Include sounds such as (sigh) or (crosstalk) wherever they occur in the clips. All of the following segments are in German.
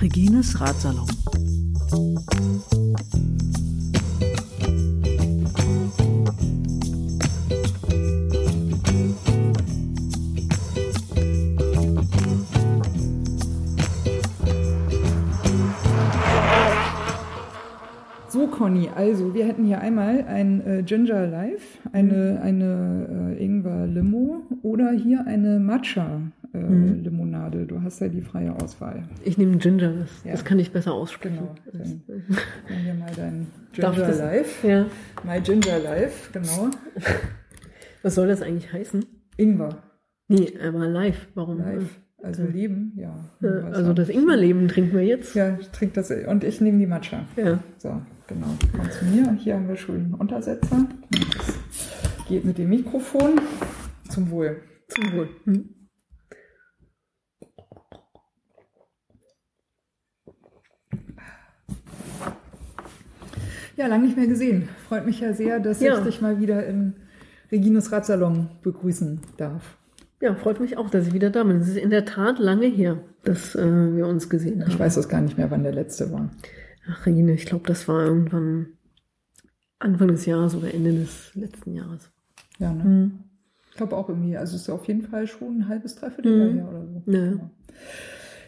Regines Ratsalon. Conny, also wir hätten hier einmal ein äh, Ginger Life, eine, eine äh, Ingwer Limo oder hier eine Matcha äh, Mhm. Limonade. Du hast ja die freie Auswahl. Ich nehme Ginger, das, Ja. das kann ich besser aussprechen. Genau. Dann hier mal dein Ginger Life. Ja. My Ginger Life, genau. (laughs) Was soll das eigentlich heißen? Ingwer Nee, aber live. Warum? Life. Also Leben, ja. Äh, Also das? Ingwerleben trinken wir jetzt. Ja, ich trinke das. Und ich nehme die Matcha. Ja. So, genau. Komm zu mir. Hier haben wir schon einen Untersetzer. Das geht mit dem Mikrofon. Zum Wohl. Zum Wohl. Hm. Ja, lange nicht mehr gesehen. Freut mich ja sehr, dass Ja. ich dich mal wieder im Regines Radsalon begrüßen darf. Ja, freut mich auch, dass ich wieder da bin. Es ist in der Tat lange her, dass äh, wir uns gesehen haben. Ich weiß das gar nicht mehr, wann der letzte war. Ach, Regine, ich glaube, das war irgendwann Anfang des Jahres oder Ende des letzten Jahres. Ja, ne? Hm. Ich glaube auch irgendwie, also es ist auf jeden Fall schon ein halbes, dreiviertel Jahr Mhm. her oder so. Ja. Genau.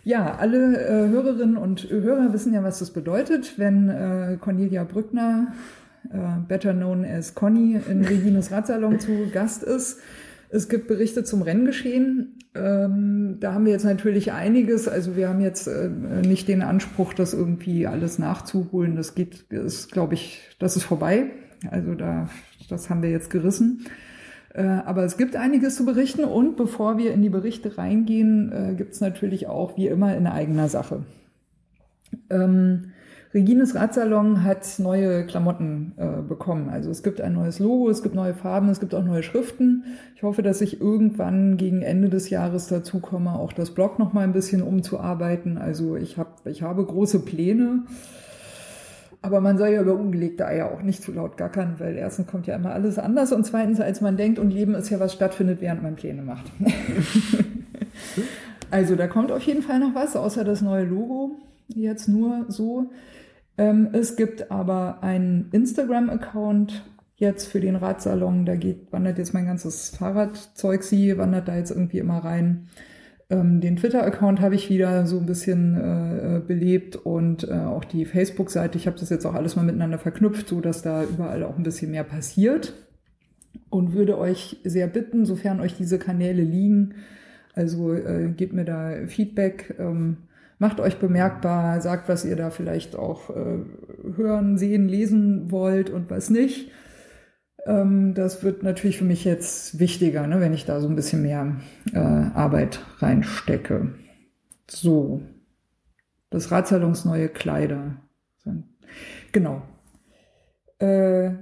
Ja, alle äh, Hörerinnen und Hörer wissen ja, was das bedeutet, wenn äh, Cornelia Brückner, äh, better known as Conny, in Regines Radsalon zu Gast ist. Es gibt Berichte zum Renngeschehen. Ähm, da haben wir jetzt natürlich einiges. Also wir haben jetzt äh, nicht den Anspruch, das irgendwie alles nachzuholen. Das geht, ist, glaube ich, das ist vorbei. Also da, das haben wir jetzt gerissen. Äh, aber es gibt einiges zu berichten und bevor wir in die Berichte reingehen, äh, gibt es natürlich auch wie immer in eigener Sache. Ähm, Regines Radsalon hat neue Klamotten äh, bekommen. Also es gibt ein neues Logo, es gibt neue Farben, es gibt auch neue Schriften. Ich hoffe, dass ich irgendwann gegen Ende des Jahres dazu komme, auch das Blog noch mal ein bisschen umzuarbeiten. Also ich, hab, ich habe große Pläne. Aber man soll ja über ungelegte Eier auch nicht zu laut gackern, weil erstens kommt ja immer alles anders und zweitens, als man denkt und Leben ist ja, was stattfindet, während man Pläne macht. (laughs) also da kommt auf jeden Fall noch was, außer das neue Logo. Jetzt nur so. Ähm, es gibt aber einen Instagram-Account jetzt für den Radsalon. Da geht, wandert jetzt mein ganzes Fahrradzeug, sie wandert da jetzt irgendwie immer rein. Ähm, den Twitter-Account habe ich wieder so ein bisschen äh, belebt und äh, auch die Facebook-Seite. Ich habe das jetzt auch alles mal miteinander verknüpft, so dass da überall auch ein bisschen mehr passiert. Und würde euch sehr bitten, sofern euch diese Kanäle liegen, also äh, gebt mir da Feedback, ähm, macht euch bemerkbar, sagt, was ihr da vielleicht auch äh, hören, sehen, lesen wollt und was nicht. Ähm, das wird natürlich für mich jetzt wichtiger, ne, wenn ich da so ein bisschen mehr äh, Arbeit reinstecke. So, das Radsalons neue Kleider. Genau. Äh,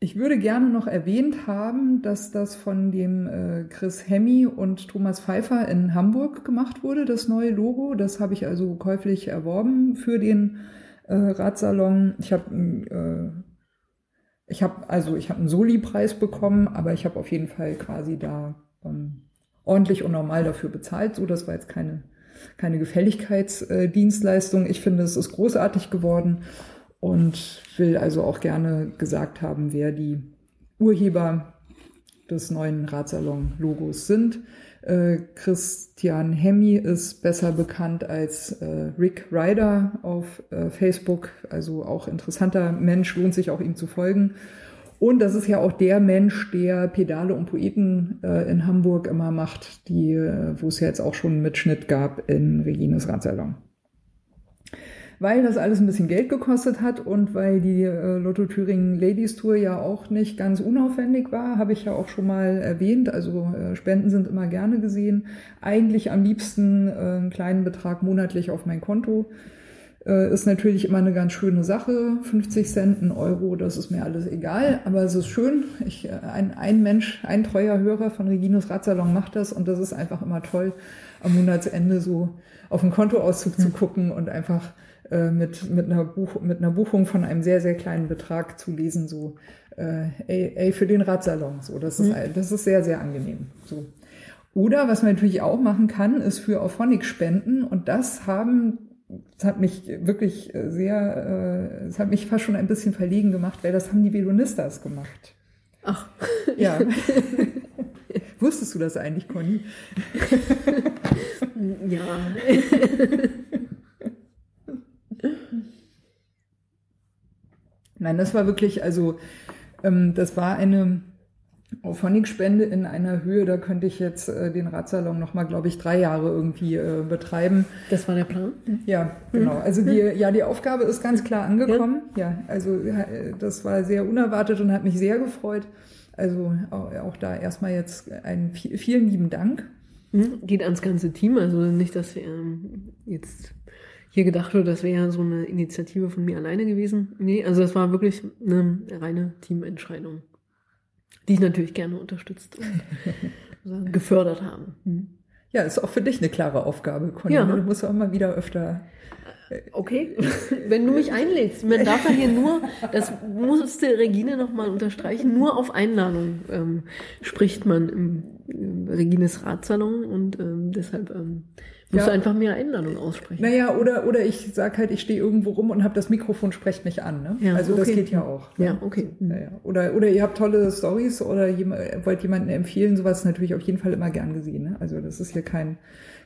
ich würde gerne noch erwähnt haben, dass das von dem äh, Chris Hemmy und Thomas Pfeiffer in Hamburg gemacht wurde, das neue Logo. Das habe ich also käuflich erworben für den äh, Radsalon. Ich habe äh, ich habe also ich habe einen Soli-Preis bekommen, aber ich habe auf jeden Fall quasi da ähm, ordentlich und normal dafür bezahlt. So, das war jetzt keine keine Gefälligkeitsdienstleistung. Ich finde, es ist großartig geworden und will also auch gerne gesagt haben, wer die Urheber des neuen Radsalon-Logos sind. Äh, Christian Hemmy ist besser bekannt als äh, Rick Ryder auf äh, Facebook, also auch interessanter Mensch, lohnt sich auch ihm zu folgen. Und das ist ja auch der Mensch, der Pedale und Poeten äh, in Hamburg immer macht, die, äh, wo es ja jetzt auch schon einen Mitschnitt gab in Regines Radsalon weil das alles ein bisschen Geld gekostet hat und weil die äh, Lotto Thüringen Ladies Tour ja auch nicht ganz unaufwendig war, habe ich ja auch schon mal erwähnt. Also äh, Spenden sind immer gerne gesehen. Eigentlich am liebsten äh, einen kleinen Betrag monatlich auf mein Konto. Äh, ist natürlich immer eine ganz schöne Sache. 50 Cent, ein Euro, das ist mir alles egal. Aber es ist schön. Ich, äh, ein, ein Mensch, ein treuer Hörer von Regines Radsalon macht das und das ist einfach immer toll, am Monatsende so auf den Kontoauszug zu gucken und einfach äh, mit, mit, einer Buch, mit einer Buchung von einem sehr, sehr kleinen Betrag zu lesen, so, äh, ey, ey, für den Radsalon. So, das ist, Mhm. das ist sehr, sehr angenehm. So. Oder was man natürlich auch machen kann, ist für Auphonic spenden. Und das haben, das hat mich wirklich äh, sehr, äh, das hat mich fast schon ein bisschen verlegen gemacht, weil das haben die Velonistas gemacht. Ach, Ja. (laughs) Wusstest du das eigentlich, Conny? ja. (laughs) Nein, das war wirklich, also ähm, das war eine Auphonic-Spende in einer Höhe, da könnte ich jetzt äh, den Radsalon nochmal, glaube ich, drei Jahre irgendwie äh, betreiben. Das war der Plan. Ja, genau. Also die, ja, die Aufgabe ist ganz klar angekommen. Ja, also äh, das war sehr unerwartet und hat mich sehr gefreut. Also auch, auch da erstmal jetzt einen vi- vielen lieben Dank. Mhm. Geht ans ganze Team, also nicht, dass ähm, jetzt hier gedacht wird, das wäre so eine Initiative von mir alleine gewesen. Nee, also das war wirklich eine reine Teamentscheidung, die ich natürlich gerne unterstützt und (laughs) gefördert habe. Mhm. Ja, ist auch für dich eine klare Aufgabe, Conny. Ja. ne? Du musst auch mal wieder öfter. Okay, wenn du mich einlädst. Man darf ja hier nur, das musste Regine nochmal unterstreichen, nur auf Einladung ähm, spricht man im, im Regines Ratsalon und ähm, deshalb ähm, musst Ja. du einfach mehr Einladung aussprechen. Naja, oder, oder ich sag halt, ich stehe irgendwo rum und habe das Mikrofon, sprecht mich an. Ne? Ja, also das okay. geht ja auch. ne? Ja, okay. Naja. Oder, oder ihr habt tolle Stories oder jem- wollt jemanden empfehlen, sowas ist natürlich auf jeden Fall immer gern gesehen. Ne? Also das ist hier kein,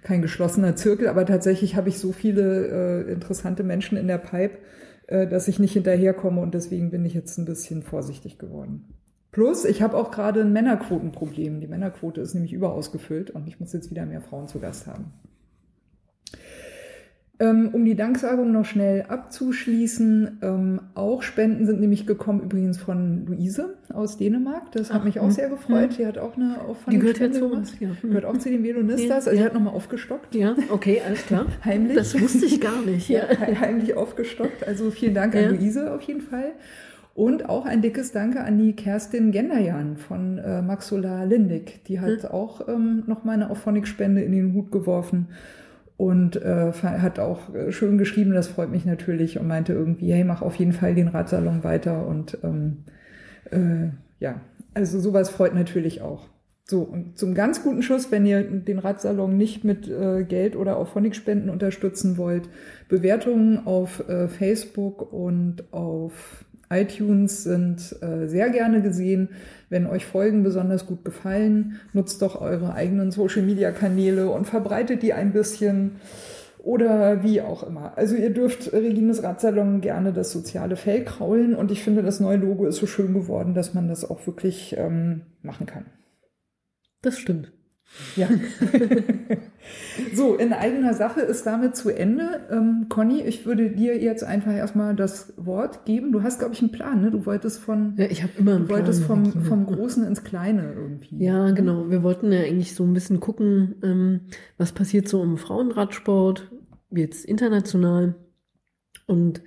kein geschlossener Zirkel, aber tatsächlich habe ich so viele äh, interessante Menschen in der Pipe, äh, dass ich nicht hinterherkomme und deswegen bin ich jetzt ein bisschen vorsichtig geworden. Plus, ich habe auch gerade ein Männerquotenproblem. Die Männerquote ist nämlich überausgefüllt und ich muss jetzt wieder mehr Frauen zu Gast haben. Ähm, um die Danksagung noch schnell abzuschließen, ähm, auch Spenden sind nämlich gekommen übrigens von Luise aus Dänemark. Das hat Ach, mich auch hm, sehr gefreut. Die hat auch eine Die gehört ja zu uns. Ja. Hm. Gehört auch zu den Velonistas. Ja, Also sie ja. hat nochmal aufgestockt. Ja, okay, alles klar. (laughs) Heimlich. Das wusste ich gar nicht. Ja, Ja. (laughs) he- heimlich aufgestockt. Also vielen Dank an Luise auf jeden Fall. Und auch ein dickes Danke an die Kerstin Genderjan von äh, Maxola Lindig. Die hat auch ähm, nochmal eine Auphonic-Spende in den Hut geworfen und äh, hat auch äh, schön geschrieben, das freut mich natürlich und meinte irgendwie, hey, mach auf jeden Fall den Radsalon weiter und ähm, äh, ja, also sowas freut natürlich auch. So, und zum ganz guten Schuss, wenn ihr den Radsalon nicht mit äh, Geld oder Auphonic-Spenden unterstützen wollt, Bewertungen auf äh, Facebook und auf iTunes sind äh, sehr gerne gesehen. Wenn euch Folgen besonders gut gefallen, nutzt doch eure eigenen Social-Media-Kanäle und verbreitet die ein bisschen oder wie auch immer. Also ihr dürft Regines Radsalon gerne das soziale Fell kraulen und ich finde, das neue Logo ist so schön geworden, dass man das auch wirklich ähm, machen kann. Das stimmt. Ja. (laughs) so, in eigener Sache ist damit zu Ende. Ähm, Conny, ich würde dir jetzt einfach erstmal das Wort geben. Du hast, glaube ich, einen Plan, ne? Du wolltest von, Ja, ich habe immer einen du wolltest Plan, vom, Regine. vom Großen ins Kleine irgendwie. Ja, genau. Wir wollten ja eigentlich so ein bisschen gucken, ähm, was passiert so im Frauenradsport, jetzt international und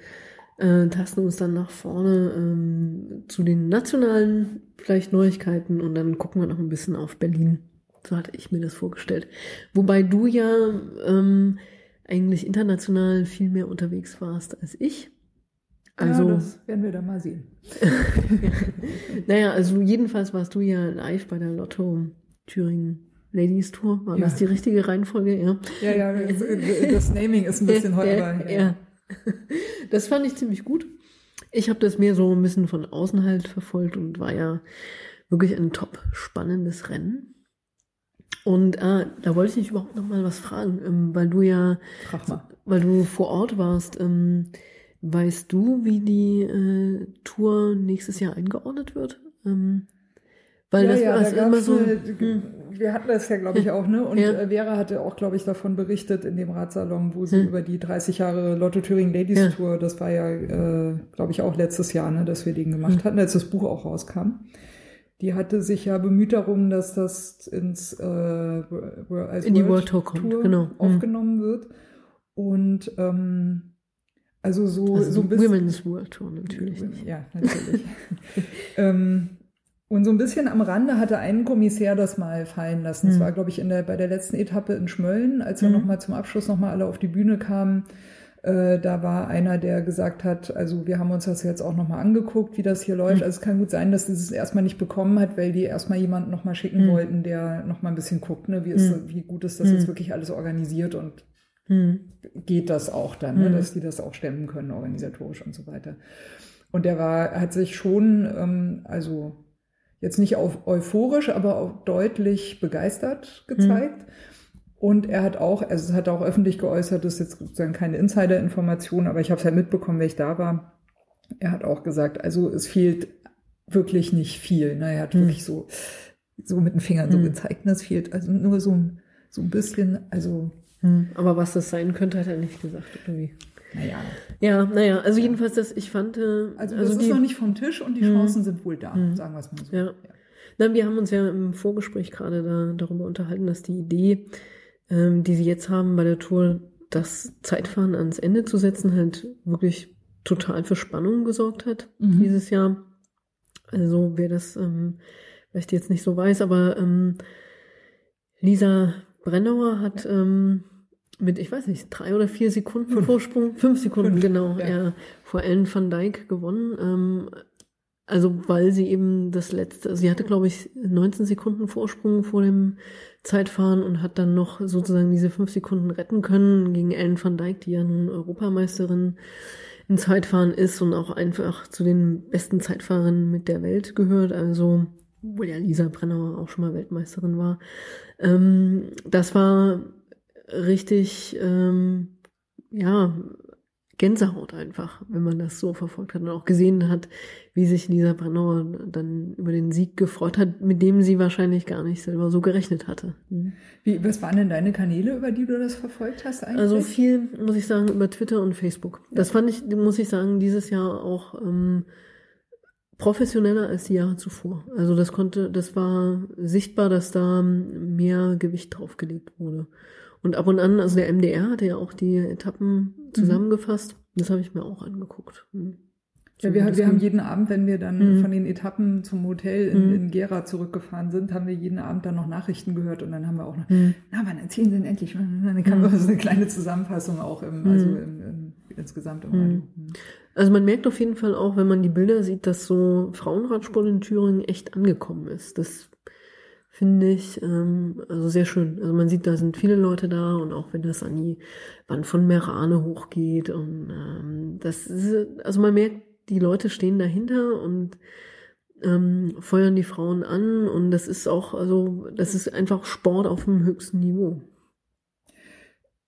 äh, tasten uns dann nach vorne ähm, zu den nationalen vielleicht Neuigkeiten und dann gucken wir noch ein bisschen auf Berlin. So hatte ich mir das vorgestellt. Wobei du ja ähm, eigentlich international viel mehr unterwegs warst als ich. Also, ja, das werden wir dann mal sehen. (laughs) naja, also jedenfalls warst du ja live bei der Lotto Thüringen Ladies Tour. War Ja. das die richtige Reihenfolge? Ja. Ja, ja, das, Naming ist ein bisschen (laughs) heute, ja. ja. Das fand ich ziemlich gut. Ich habe das mehr so ein bisschen von außen halt verfolgt und war ja wirklich ein top spannendes Rennen. Und äh, da wollte ich dich überhaupt noch mal was fragen, ähm, weil du ja, weil du vor Ort warst. Ähm, weißt du, wie die äh, Tour nächstes Jahr eingeordnet wird? Ähm, weil das war da immer gab's so. eine, hm. wir hatten das ja, glaube ich, auch, ne? Und Ja. äh, Vera hatte auch, glaube ich, davon berichtet in dem Radsalon, wo sie Hm. über die 30 Jahre Lotto Thüringen Ladies Ja. Tour, das war ja, äh, glaube ich, auch letztes Jahr, ne, dass wir den gemacht Hm. hatten, als das Buch auch rauskam. Die hatte sich ja bemüht darum, dass das ins äh, als In die World Tour kommt, genau. Hm. aufgenommen wird. Und ähm, also so, Also so ein bisschen. Women's World Tour natürlich. Ja, natürlich. (laughs) ähm, und so ein bisschen am Rande hatte ein Kommissär das mal fallen lassen. Das Hm. war, glaube ich, in der, bei der letzten Etappe in Schmölln, als dann Mhm. nochmal zum Abschluss nochmal alle auf die Bühne kamen. Äh, da war einer, der gesagt hat, also wir haben uns das jetzt auch nochmal angeguckt, wie das hier läuft. Mhm. Also es kann gut sein, dass sie es erstmal nicht bekommen hat, weil die erstmal jemanden nochmal schicken Mhm. wollten, der nochmal ein bisschen guckt, ne? wie, ist, Mhm. wie gut ist das Mhm. jetzt wirklich alles organisiert und Hm. geht das auch dann, ne? Mhm. dass die das auch stemmen können, organisatorisch und so weiter. Und der war, hat sich schon, ähm, also jetzt nicht auf euphorisch, aber auch deutlich begeistert gezeigt. Und er hat auch, also es hat auch öffentlich geäußert, das ist jetzt sozusagen keine Insider-Information, aber ich habe es halt mitbekommen, wenn ich da war. Er hat auch gesagt, also es fehlt wirklich nicht viel. Ne? Er hat Hm. wirklich so, so mit den Fingern so Hm. gezeigt, ne? es fehlt also nur so, so ein bisschen, also Hm. Aber was das sein könnte, hat er nicht gesagt, oder wie? naja. Ja, naja, also jedenfalls das, ich fand, äh, Also das die, ist noch nicht vom Tisch und die Hm. Chancen sind wohl da, Hm. sagen wir es mal so. Ja. Na, wir haben uns ja im Vorgespräch gerade da, darüber unterhalten, dass die Idee, ähm, die sie jetzt haben bei der Tour, das Zeitfahren ans Ende zu setzen, halt wirklich total für Spannung gesorgt hat Mhm. dieses Jahr. Also wer das ähm, vielleicht jetzt nicht so weiß, aber ähm, Lisa Brennauer hat ähm, mit, ich weiß nicht, drei oder vier Sekunden. Vorsprung, fünf Sekunden, Fünf, genau, ja. ja. vor Ellen van Dijk gewonnen. Ähm, also weil sie eben das letzte, sie hatte glaube ich 19 Sekunden Vorsprung vor dem Zeitfahren und hat dann noch sozusagen diese fünf Sekunden retten können gegen Ellen van Dijk, die ja nun Europameisterin im Zeitfahren ist und auch einfach zu den besten Zeitfahrerinnen mit der Welt gehört. Also, obwohl ja Lisa Brennauer auch schon mal Weltmeisterin war. Ähm, das war richtig, ähm, ja, Gänsehaut einfach, wenn man das so verfolgt hat und auch gesehen hat, wie sich Lisa Brennauer dann über den Sieg gefreut hat, mit dem sie wahrscheinlich gar nicht selber so gerechnet hatte. Mhm. Wie, was waren denn deine Kanäle, über die du das verfolgt hast eigentlich? Also viel, muss ich sagen, über Twitter und Facebook. Das fand ich, muss ich sagen, dieses Jahr auch ähm, professioneller als die Jahre zuvor. Also das konnte, das war sichtbar, dass da mehr Gewicht draufgelegt wurde. Und ab und an, also der MDR hatte ja auch die Etappen zusammengefasst. Das habe ich mir auch angeguckt. Mhm. Ja, wir, wir haben jeden Abend, wenn wir dann Mhm. von den Etappen zum Hotel in, Mhm. in Gera zurückgefahren sind, haben wir jeden Abend dann noch Nachrichten gehört und dann haben wir auch noch, Mhm. na, wann erzählen sie denn endlich? (laughs) Dann kam Mhm. so eine kleine Zusammenfassung auch im, also im, im, insgesamt im Mhm. Radio. Mhm. Also man merkt auf jeden Fall auch, wenn man die Bilder sieht, dass so Frauenradsport in Thüringen echt angekommen ist. Das finde ich ähm, also sehr schön. Also man sieht, da sind viele Leute da und auch wenn das an die Wand von Merane hochgeht und ähm, das ist, also man merkt, die Leute stehen dahinter und ähm, feuern die Frauen an und das ist auch, also das ist einfach Sport auf dem höchsten Niveau.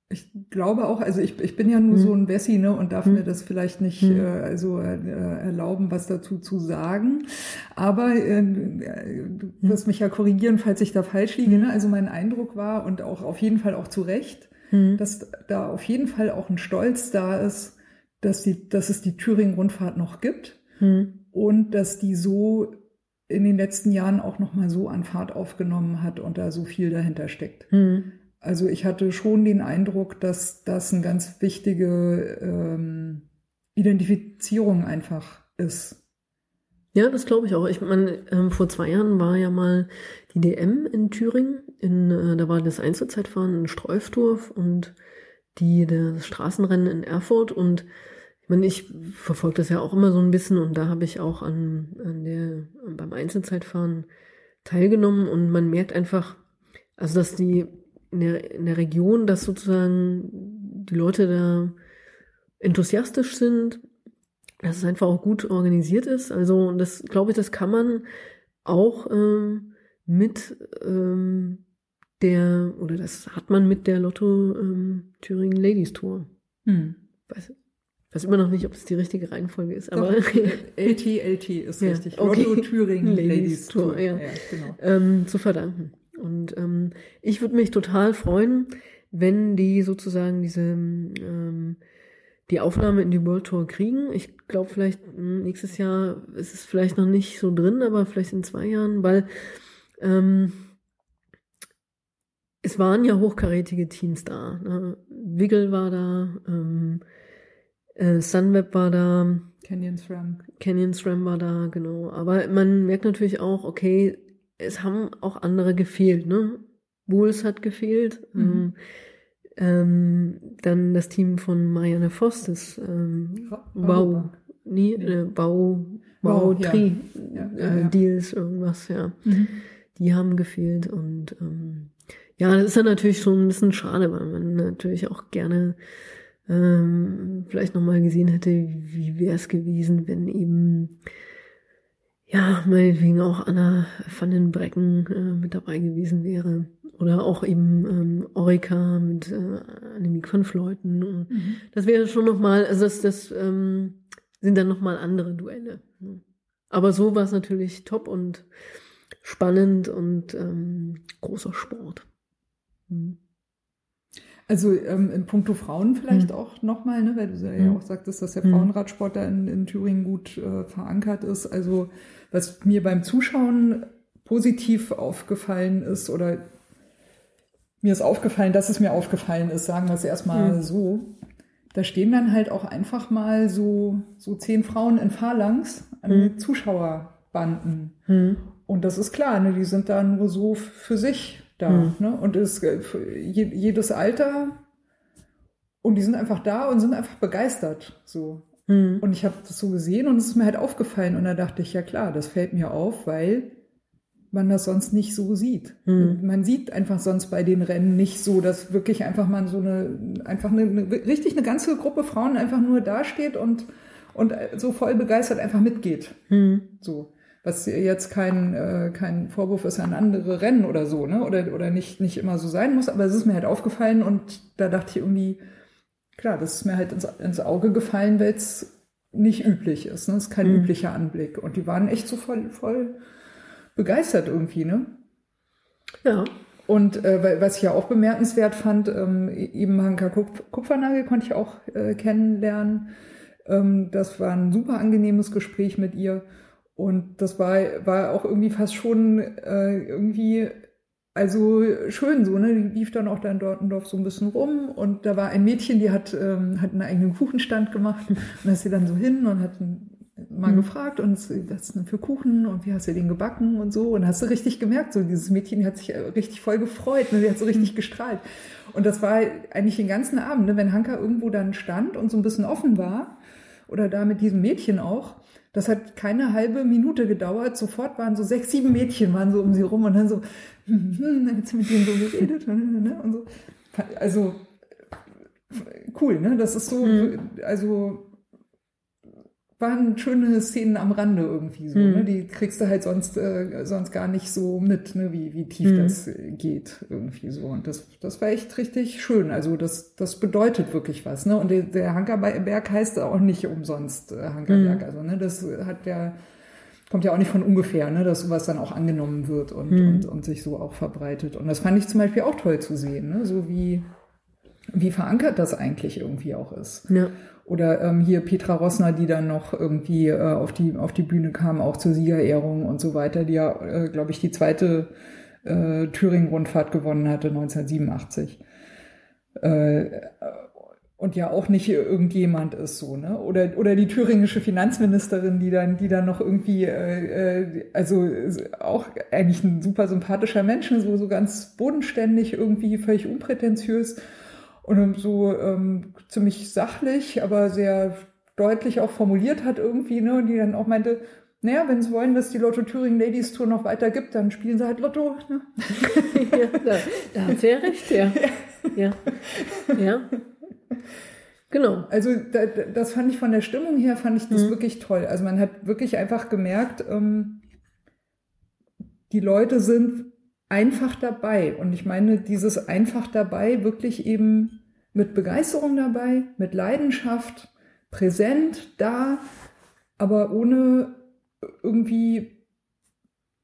Ich glaube auch, also ich, ich bin ja nur Mhm. so ein Bessi, ne, und darf Mhm. mir das vielleicht nicht Mhm. äh, also äh, erlauben, was dazu zu sagen. Aber äh, du wirst mich ja korrigieren, falls ich da falsch liege. Ne? Also mein Eindruck war und auch auf jeden Fall auch zu Recht, Mhm. dass da auf jeden Fall auch ein Stolz da ist, dass, die, dass es die Thüringen-Rundfahrt noch gibt Mhm. und dass die so in den letzten Jahren auch noch mal so an Fahrt aufgenommen hat und da so viel dahinter steckt. Mhm. Also ich hatte schon den Eindruck, dass das eine ganz wichtige ähm, Identifizierung einfach ist. Ja, das glaube ich auch. Ich meine, ähm, vor zwei Jahren war ja mal die DM in Thüringen. In, äh, da war das Einzelzeitfahren in Streufdorf und die, das Straßenrennen in Erfurt. Und ich meine, ich verfolge das ja auch immer so ein bisschen und da habe ich auch an, an der, beim Einzelzeitfahren teilgenommen und man merkt einfach, also dass die in der, in der Region, dass sozusagen die Leute da enthusiastisch sind, dass es einfach auch gut organisiert ist. Also das glaube ich, das kann man auch ähm, mit ähm, der, oder das hat man mit der Lotto ähm, Thüringen Ladies Tour. Hm. Weiß, weiß immer noch nicht, ob es die richtige Reihenfolge ist, aber Doch, LT, LT ist (laughs) Ja, richtig. okay. Lotto Thüringen Ladies Ladies Tour, Tour. ja. genau. ähm, zu verdanken. Und ähm, ich würde mich total freuen, wenn die sozusagen diese ähm, die Aufnahme in die World Tour kriegen. Ich glaube vielleicht mh, nächstes Jahr ist es vielleicht noch nicht so drin, aber vielleicht in zwei Jahren, weil ähm, es waren ja hochkarätige Teams da. Ne? Wiggle war da, ähm, äh, Sunweb war da, Canyon SRAM. Canyon SRAM war da, genau. Aber man merkt natürlich auch, okay, es haben auch andere gefehlt, ne? Bulls hat gefehlt. Mhm. Ähm, Ähm, dann das Team von Marianne Voss, das ähm, Bau, nee, äh, Bau, Bau, Bau. Tri, Ja, äh, ja, ja. Deals, irgendwas, ja. Mhm. Die haben gefehlt und ähm, ja, das ist dann natürlich schon ein bisschen schade, weil man natürlich auch gerne ähm, vielleicht nochmal gesehen hätte, wie wäre es gewesen, wenn eben ja, meinetwegen auch Anna van den Brecken äh, mit dabei gewesen wäre. Oder auch eben ähm, Orica mit äh, Annemiek van Fleuten. Und Mhm. Das wäre schon nochmal, also das, das ähm, sind dann nochmal andere Duelle. ne. Aber so war es natürlich top und spannend und ähm, großer Sport. Mhm. Also ähm, in puncto Frauen vielleicht Mhm. auch nochmal, ne, weil du ja Mhm. auch sagtest, dass der. Frauenradsport da in, in Thüringen gut äh, verankert ist. Also was mir beim Zuschauen positiv aufgefallen ist oder mir ist aufgefallen, dass es mir aufgefallen ist, sagen wir es erstmal Mhm. so. Da stehen dann halt auch einfach mal so, so zehn Frauen in Phalanx an Mhm. Zuschauerbanden. Mhm. Und das ist klar, ne, die sind da nur so für sich da. Mhm. Ne? Und es, äh, jedes Alter. Und die sind einfach da und sind einfach begeistert. So. Mhm. Und ich habe das so gesehen und es ist mir halt aufgefallen. Und da dachte ich, ja klar, das fällt mir auf, weil man das sonst nicht so sieht. Mhm. Man sieht einfach sonst bei den Rennen nicht so, dass wirklich einfach mal so eine, einfach eine, eine richtig eine ganze Gruppe Frauen einfach nur dasteht und, und so voll begeistert einfach mitgeht. Mhm. So. Was jetzt kein, äh, kein Vorwurf ist an andere Rennen oder so, ne? Oder, oder nicht, nicht immer so sein muss, aber es ist mir halt aufgefallen und da dachte ich irgendwie, klar, das ist mir halt ins, ins Auge gefallen, weil es nicht üblich ist. Ne? Das ist kein Mhm. üblicher Anblick. Und die waren echt so voll, voll begeistert irgendwie, ne? Ja. Und äh, was ich ja auch bemerkenswert fand, ähm, eben Hanka Kupf Kupfernagel konnte ich auch äh, kennenlernen. Ähm, das war ein super angenehmes Gespräch mit ihr. Und das war, war auch irgendwie fast schon äh, irgendwie, also schön so, ne? Die lief dann auch da in Dortendorf so ein bisschen rum und da war ein Mädchen, die hat, ähm, hat einen eigenen Kuchenstand gemacht (laughs) und da ist sie dann so hin und hat mal Mhm. gefragt und was ist denn für Kuchen und wie hast du den gebacken und so und hast du richtig gemerkt, so dieses Mädchen hat sich äh, richtig voll gefreut, ne? die hat so richtig gestrahlt und das war eigentlich den ganzen Abend, ne? wenn Hanka irgendwo dann stand und so ein bisschen offen war oder da mit diesem Mädchen auch, das hat keine halbe Minute gedauert. Sofort waren so sechs, sieben Mädchen waren so um sie rum und dann so, hm, hm, dann hat sie mit denen so geredet ne, und so. Also cool, ne? Das ist so, Mhm. also waren schöne Szenen am Rande irgendwie so. Mhm. Ne? Die kriegst du halt sonst, äh, sonst gar nicht so mit, ne? wie, wie tief Mhm. das äh, geht irgendwie so. Und das, das war echt richtig schön. Also das, das bedeutet wirklich was. Ne? Und der, der Hankerberg heißt auch nicht umsonst äh, Hankerberg. Mhm. Also ne? das hat ja, kommt ja auch nicht von ungefähr, ne? dass sowas dann auch angenommen wird und, Mhm. und, und sich so auch verbreitet. Und das fand ich zum Beispiel auch toll zu sehen, ne? so wie, wie verankert das eigentlich irgendwie auch ist. Ja. Oder ähm, hier Petra Rossner, die dann noch irgendwie äh, auf, die, auf die Bühne kam, auch zur Siegerehrung und so weiter, die ja, äh, glaube ich, die zweite äh, Thüringen-Rundfahrt gewonnen hatte, 1987. Äh, und ja auch nicht irgendjemand ist so, ne? Oder, oder die thüringische Finanzministerin, die dann, die dann noch irgendwie, äh, äh, also auch eigentlich ein super sympathischer Mensch, so, so ganz bodenständig, irgendwie völlig unprätentiös und so ähm, ziemlich sachlich, aber sehr deutlich auch formuliert hat irgendwie, ne? Und die dann auch meinte, naja, wenn sie wollen, dass die Lotto Thüringen Ladies Tour noch weiter gibt, dann spielen sie halt Lotto. Ne? (laughs) ja, da, da hat sie ja recht, ja. (laughs) Ja. ja. Genau. Also da- das fand ich von der Stimmung her, fand ich das Mhm. wirklich toll. Also man hat wirklich einfach gemerkt, ähm, die Leute sind einfach dabei. Und ich meine, dieses einfach dabei wirklich eben mit Begeisterung dabei, mit Leidenschaft, präsent, da, aber ohne irgendwie,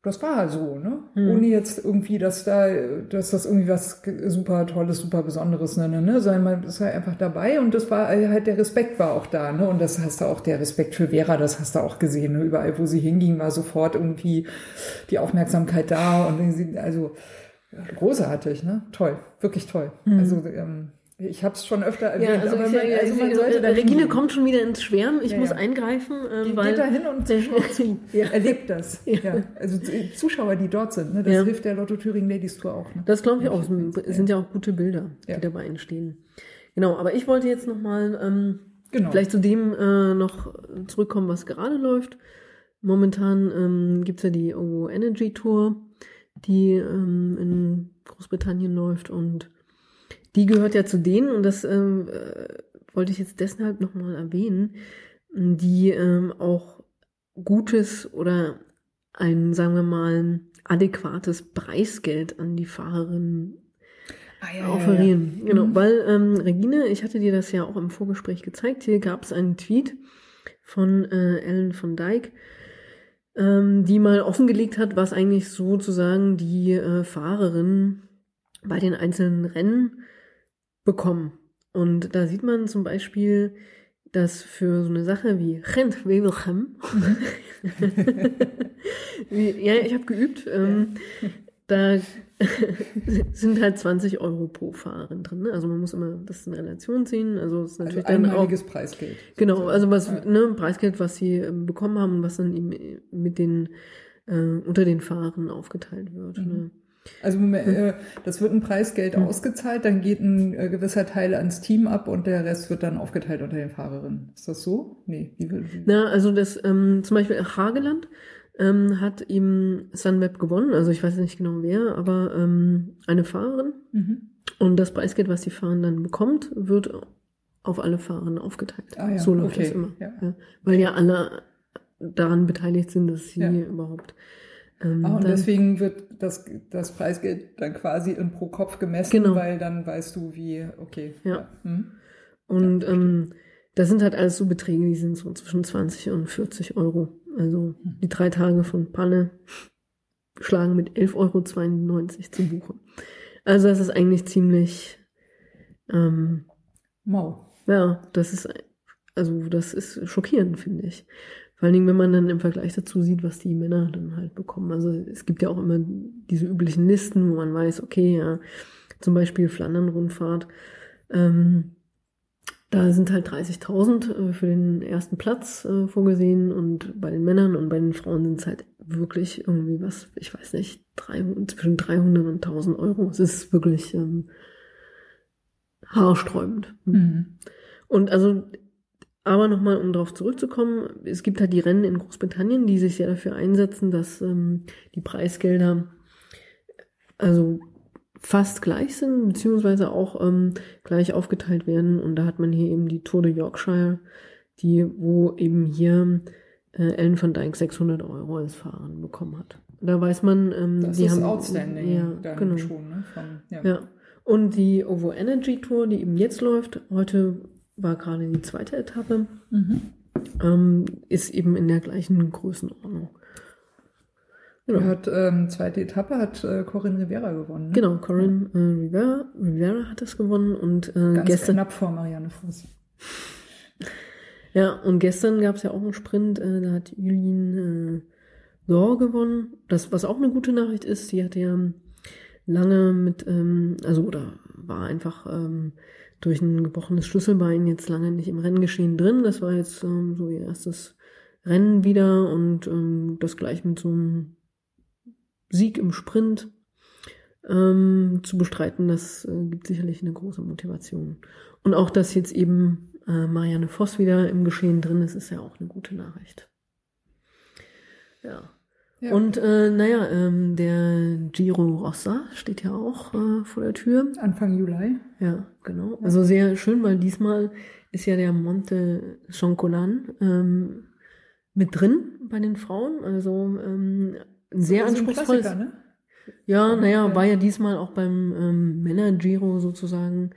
das war so, ne? Mhm. Ohne jetzt irgendwie, dass da, dass das irgendwie was super Tolles, super Besonderes, ne, ne, ne, sondern man ist halt einfach dabei und das war halt, der Respekt war auch da, ne? Und das hast du auch, der Respekt für Vera, das hast du auch gesehen, ne? Überall, wo sie hinging, war sofort irgendwie die Aufmerksamkeit da und sie, also, großartig, ne? Toll, wirklich toll. Mhm. Also, ähm, Ich habe es schon öfter erwähnt, ja, also, man, ja, also man sollte Regine hingehen. kommt schon wieder ins Schwärmen. Ich ja, muss eingreifen. Ähm, Ge weil geht da hin und (laughs) schaut zu. (laughs) Erlebt das. Also Zuschauer, die dort sind. Ne? Das hilft der Lotto Thüringen Ladies Tour auch. Ne? Das glaube ich auch. Es sind ja auch gute Bilder, die dabei entstehen. Genau, aber ich wollte jetzt nochmal ähm, genau. vielleicht zu dem äh, noch zurückkommen, was gerade läuft. Momentan ähm, gibt es ja die OVO Energy Tour, die ähm, in Großbritannien läuft und die gehört ja zu denen, und das ähm, äh, wollte ich jetzt deshalb nochmal erwähnen, die ähm, auch gutes oder ein, sagen wir mal, adäquates Preisgeld an die Fahrerinnen ah, ja, offerieren. Ja, ja. Genau, mhm. weil ähm, Regine, ich hatte dir das ja auch im Vorgespräch gezeigt, hier gab es einen Tweet von äh, Ellen von Dyke, ähm, die mal offengelegt hat, was eigentlich sozusagen die äh, Fahrerinnen bei den einzelnen Rennen bekommen. Und da sieht man zum Beispiel, dass für so eine Sache wie Gent Wevelgem, (laughs) ja, ich habe geübt, ähm, da (laughs) sind halt 20 Euro pro Fahrerin drin. Ne? Also man muss immer das in Relation ziehen. Also es ist natürlich also einmaliges dann auch, Preisgeld. Genau, also was ja. ne, Preisgeld, was sie ähm, bekommen haben und was dann eben mit den äh, unter den Fahrern aufgeteilt wird. Mhm. Ne? Also äh, das wird ein Preisgeld mhm. ausgezahlt, dann geht ein äh, gewisser Teil ans Team ab und der Rest wird dann aufgeteilt unter den Fahrerinnen. Ist das so? Nee, wie wie? Na, also das ähm, zum Beispiel Hageland ähm, hat ihm Sunweb gewonnen, also ich weiß nicht genau wer, aber ähm, eine Fahrerin. Mhm. Und das Preisgeld, was die Fahrerin dann bekommt, wird auf alle Fahrerinnen aufgeteilt. Ah, ja. So läuft okay. das immer. Ja. Ja. Weil ja alle daran beteiligt sind, dass sie überhaupt ähm, ah, und deswegen wird das, das Preisgeld dann quasi in pro Kopf gemessen, genau. weil dann weißt du, wie, okay. Ja. ja. Hm. Und ja, ähm, das sind halt alles so Beträge, die sind so zwischen 20 und 40 Euro. Also hm. die drei Tage von Panne schlagen mit 11,92 Euro zu Buche. Also das ist eigentlich ziemlich ähm, mau. Ja, das ist also das ist schockierend, finde ich. Vor allen Dingen, wenn man dann im Vergleich dazu sieht, was die Männer dann halt bekommen. Also es gibt ja auch immer diese üblichen Listen, wo man weiß, okay, ja, zum Beispiel Flandern-Rundfahrt, ähm, da sind halt 30.000 äh, für den ersten Platz äh, vorgesehen und bei den Männern und bei den Frauen sind es halt wirklich irgendwie was, ich weiß nicht, 300, zwischen 300 und 1000 Euro. Es ist wirklich ähm, haarsträubend. Mhm. Und also aber nochmal, um darauf zurückzukommen, es gibt halt die Rennen in Großbritannien, die sich sehr dafür einsetzen, dass ähm, die Preisgelder also fast gleich sind, beziehungsweise auch ähm, gleich aufgeteilt werden. Und da hat man hier eben die Tour de Yorkshire, die, wo eben hier äh, Ellen van Dijk 600 Euro als Fahrerin bekommen hat. Da weiß man, ähm, das die ist haben outstanding ja, dann genau. schon, ne? Von, ja. ja. Und die OVO Energy Tour, die eben jetzt läuft, heute war gerade die zweite Etappe, mhm. ähm, ist eben in der gleichen Größenordnung. Genau. Hat ähm, zweite Etappe hat äh, Corinne Rivera gewonnen. Ne? Genau, Corinne äh, Rivera, Rivera hat das gewonnen und äh, Ganz gestern knapp vor Marianne Voss. ja, und gestern gab es ja auch einen Sprint, äh, da hat Julien äh, Dor gewonnen. Das, was auch eine gute Nachricht ist, sie hatte ja lange mit, ähm, also oder war einfach ähm, durch ein gebrochenes Schlüsselbein jetzt lange nicht im Renngeschehen drin. Das war jetzt ähm, so ihr erstes Rennen wieder und ähm, das gleich mit so einem Sieg im Sprint ähm, zu bestreiten, das äh, gibt sicherlich eine große Motivation. Und auch, dass jetzt eben äh, Marianne Voss wieder im Geschehen drin ist, ist ja auch eine gute Nachricht. Ja. Ja. Und äh, naja, ähm, der Giro Rossa steht ja auch äh, vor der Tür. Anfang Juli. Ja, genau. Also sehr schön, weil diesmal ist ja der Monte Choncolan ähm, mit drin bei den Frauen. Also ähm, sehr also anspruchsvolles. Ein ne? Ja, naja, ja. war ja diesmal auch beim ähm, Männer-Giro sozusagen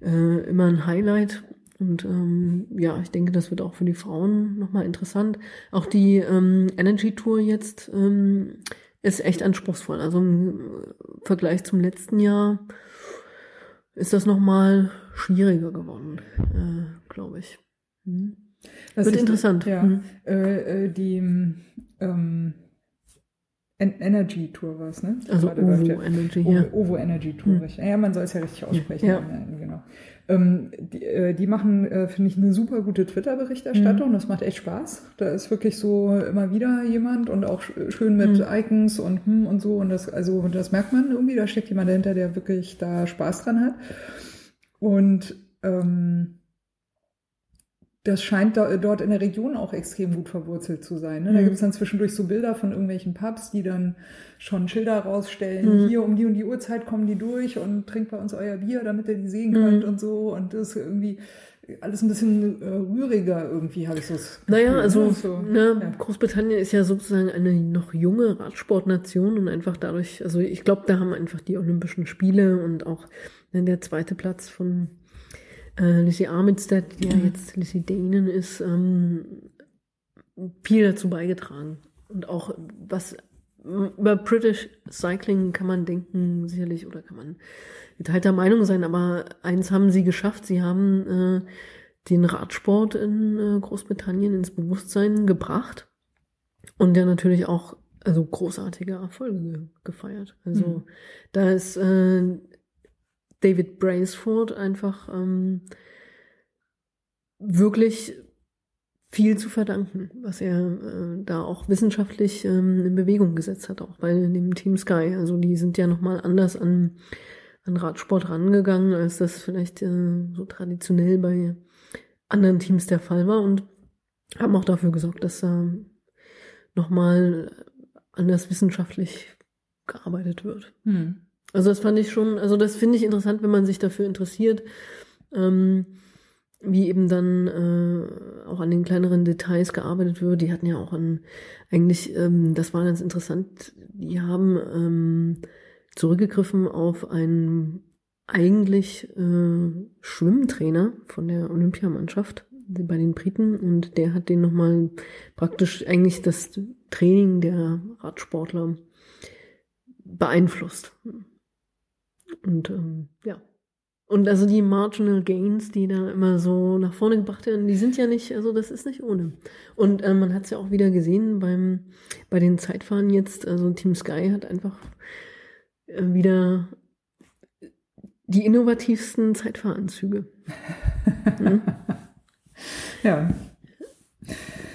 äh, immer ein Highlight. Und ähm, ja, ich denke, das wird auch für die Frauen nochmal interessant. Auch die ähm, Energy Tour jetzt ähm, ist echt anspruchsvoll. Also im Vergleich zum letzten Jahr ist das nochmal schwieriger geworden, äh, glaube ich. Hm. Das wird interessant. Ja, hm. äh, die ähm, En Energy Tour war es, ne? Also Ovo ja. Energy, ja. Ovo Energy Tour. Hm. richtig. Ja, man soll es ja richtig aussprechen. Ja. genau. Ähm, die, äh, die machen, äh, finde ich, eine super gute Twitter-Berichterstattung. Das macht echt Spaß. Da ist wirklich so immer wieder jemand und auch sch- schön mit Hm. Icons und hm und so. Und das, also, das merkt man irgendwie. Da steckt jemand dahinter, der wirklich da Spaß dran hat. Und ähm, das scheint da, dort in der Region auch extrem gut verwurzelt zu sein. Ne? Da Mhm. gibt es dann zwischendurch so Bilder von irgendwelchen Pubs, die dann schon Schilder rausstellen. Mhm. Hier um die und die Uhrzeit kommen die durch und trinkt bei uns euer Bier, damit ihr die sehen Mhm. könnt und so. Und das ist irgendwie alles ein bisschen äh, rühriger irgendwie, habe ich so das Naja, Gefühl, also ne? so, ne, ja. Großbritannien ist ja sozusagen eine noch junge Radsportnation und einfach dadurch, also ich glaube, da haben einfach die Olympischen Spiele und auch ne, der zweite Platz von äh, Lizzie Armitstead, die ja jetzt Lizzie Danen ist, ähm, viel dazu beigetragen. Und auch was über British Cycling kann man denken, sicherlich, oder kann man geteilter Meinung sein, aber eins haben sie geschafft, sie haben äh, den Radsport in äh, Großbritannien ins Bewusstsein gebracht und der natürlich auch also großartige Erfolge ge gefeiert. Also Mhm. da ist äh, David Brailsford einfach ähm, wirklich viel zu verdanken, was er äh, da auch wissenschaftlich ähm, in Bewegung gesetzt hat, auch bei dem Team Sky. Also die sind ja nochmal anders an, an Radsport rangegangen, als das vielleicht äh, so traditionell bei anderen Teams der Fall war und haben auch dafür gesorgt, dass da nochmal anders wissenschaftlich gearbeitet wird. Hm. Also das fand ich schon, also das finde ich interessant, wenn man sich dafür interessiert, ähm, wie eben dann äh, auch an den kleineren Details gearbeitet wird. Die hatten ja auch an, eigentlich, ähm, das war ganz interessant, die haben ähm, zurückgegriffen auf einen eigentlich äh, Schwimmtrainer von der Olympiamannschaft bei den Briten und der hat den nochmal praktisch eigentlich das Training der Radsportler beeinflusst. Und ähm, ja. Und also die Marginal Gains, die da immer so nach vorne gebracht werden, die sind ja nicht, also das ist nicht ohne. Und äh, man hat es ja auch wieder gesehen beim, bei den Zeitfahren jetzt, also Team Sky hat einfach äh, wieder die innovativsten Zeitfahranzüge. Hm? (laughs) Ja.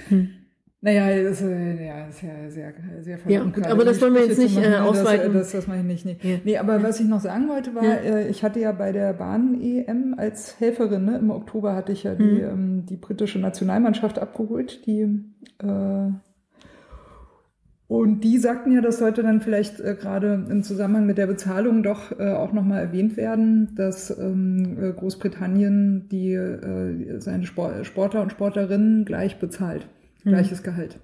Hm. Naja, das äh, ja, ist ja sehr, sehr Ja, gut, aber das wollen wir jetzt nicht, äh, machen, ne, ausweiten. Das, das, das mache ich nicht. Nee. Ja. nee, aber was ich noch sagen wollte, war, Ja. äh, ich hatte ja bei der Bahn-EM als Helferin, ne, im Oktober hatte ich ja die, Mhm. ähm, die britische Nationalmannschaft abgeholt, die äh, und die sagten ja, das sollte dann vielleicht äh, gerade im Zusammenhang mit der Bezahlung doch äh, auch nochmal erwähnt werden, dass ähm, äh, Großbritannien die äh, seine Spor Sportler und Sportlerinnen gleich bezahlt. Mhm. Gleiches Gehalt.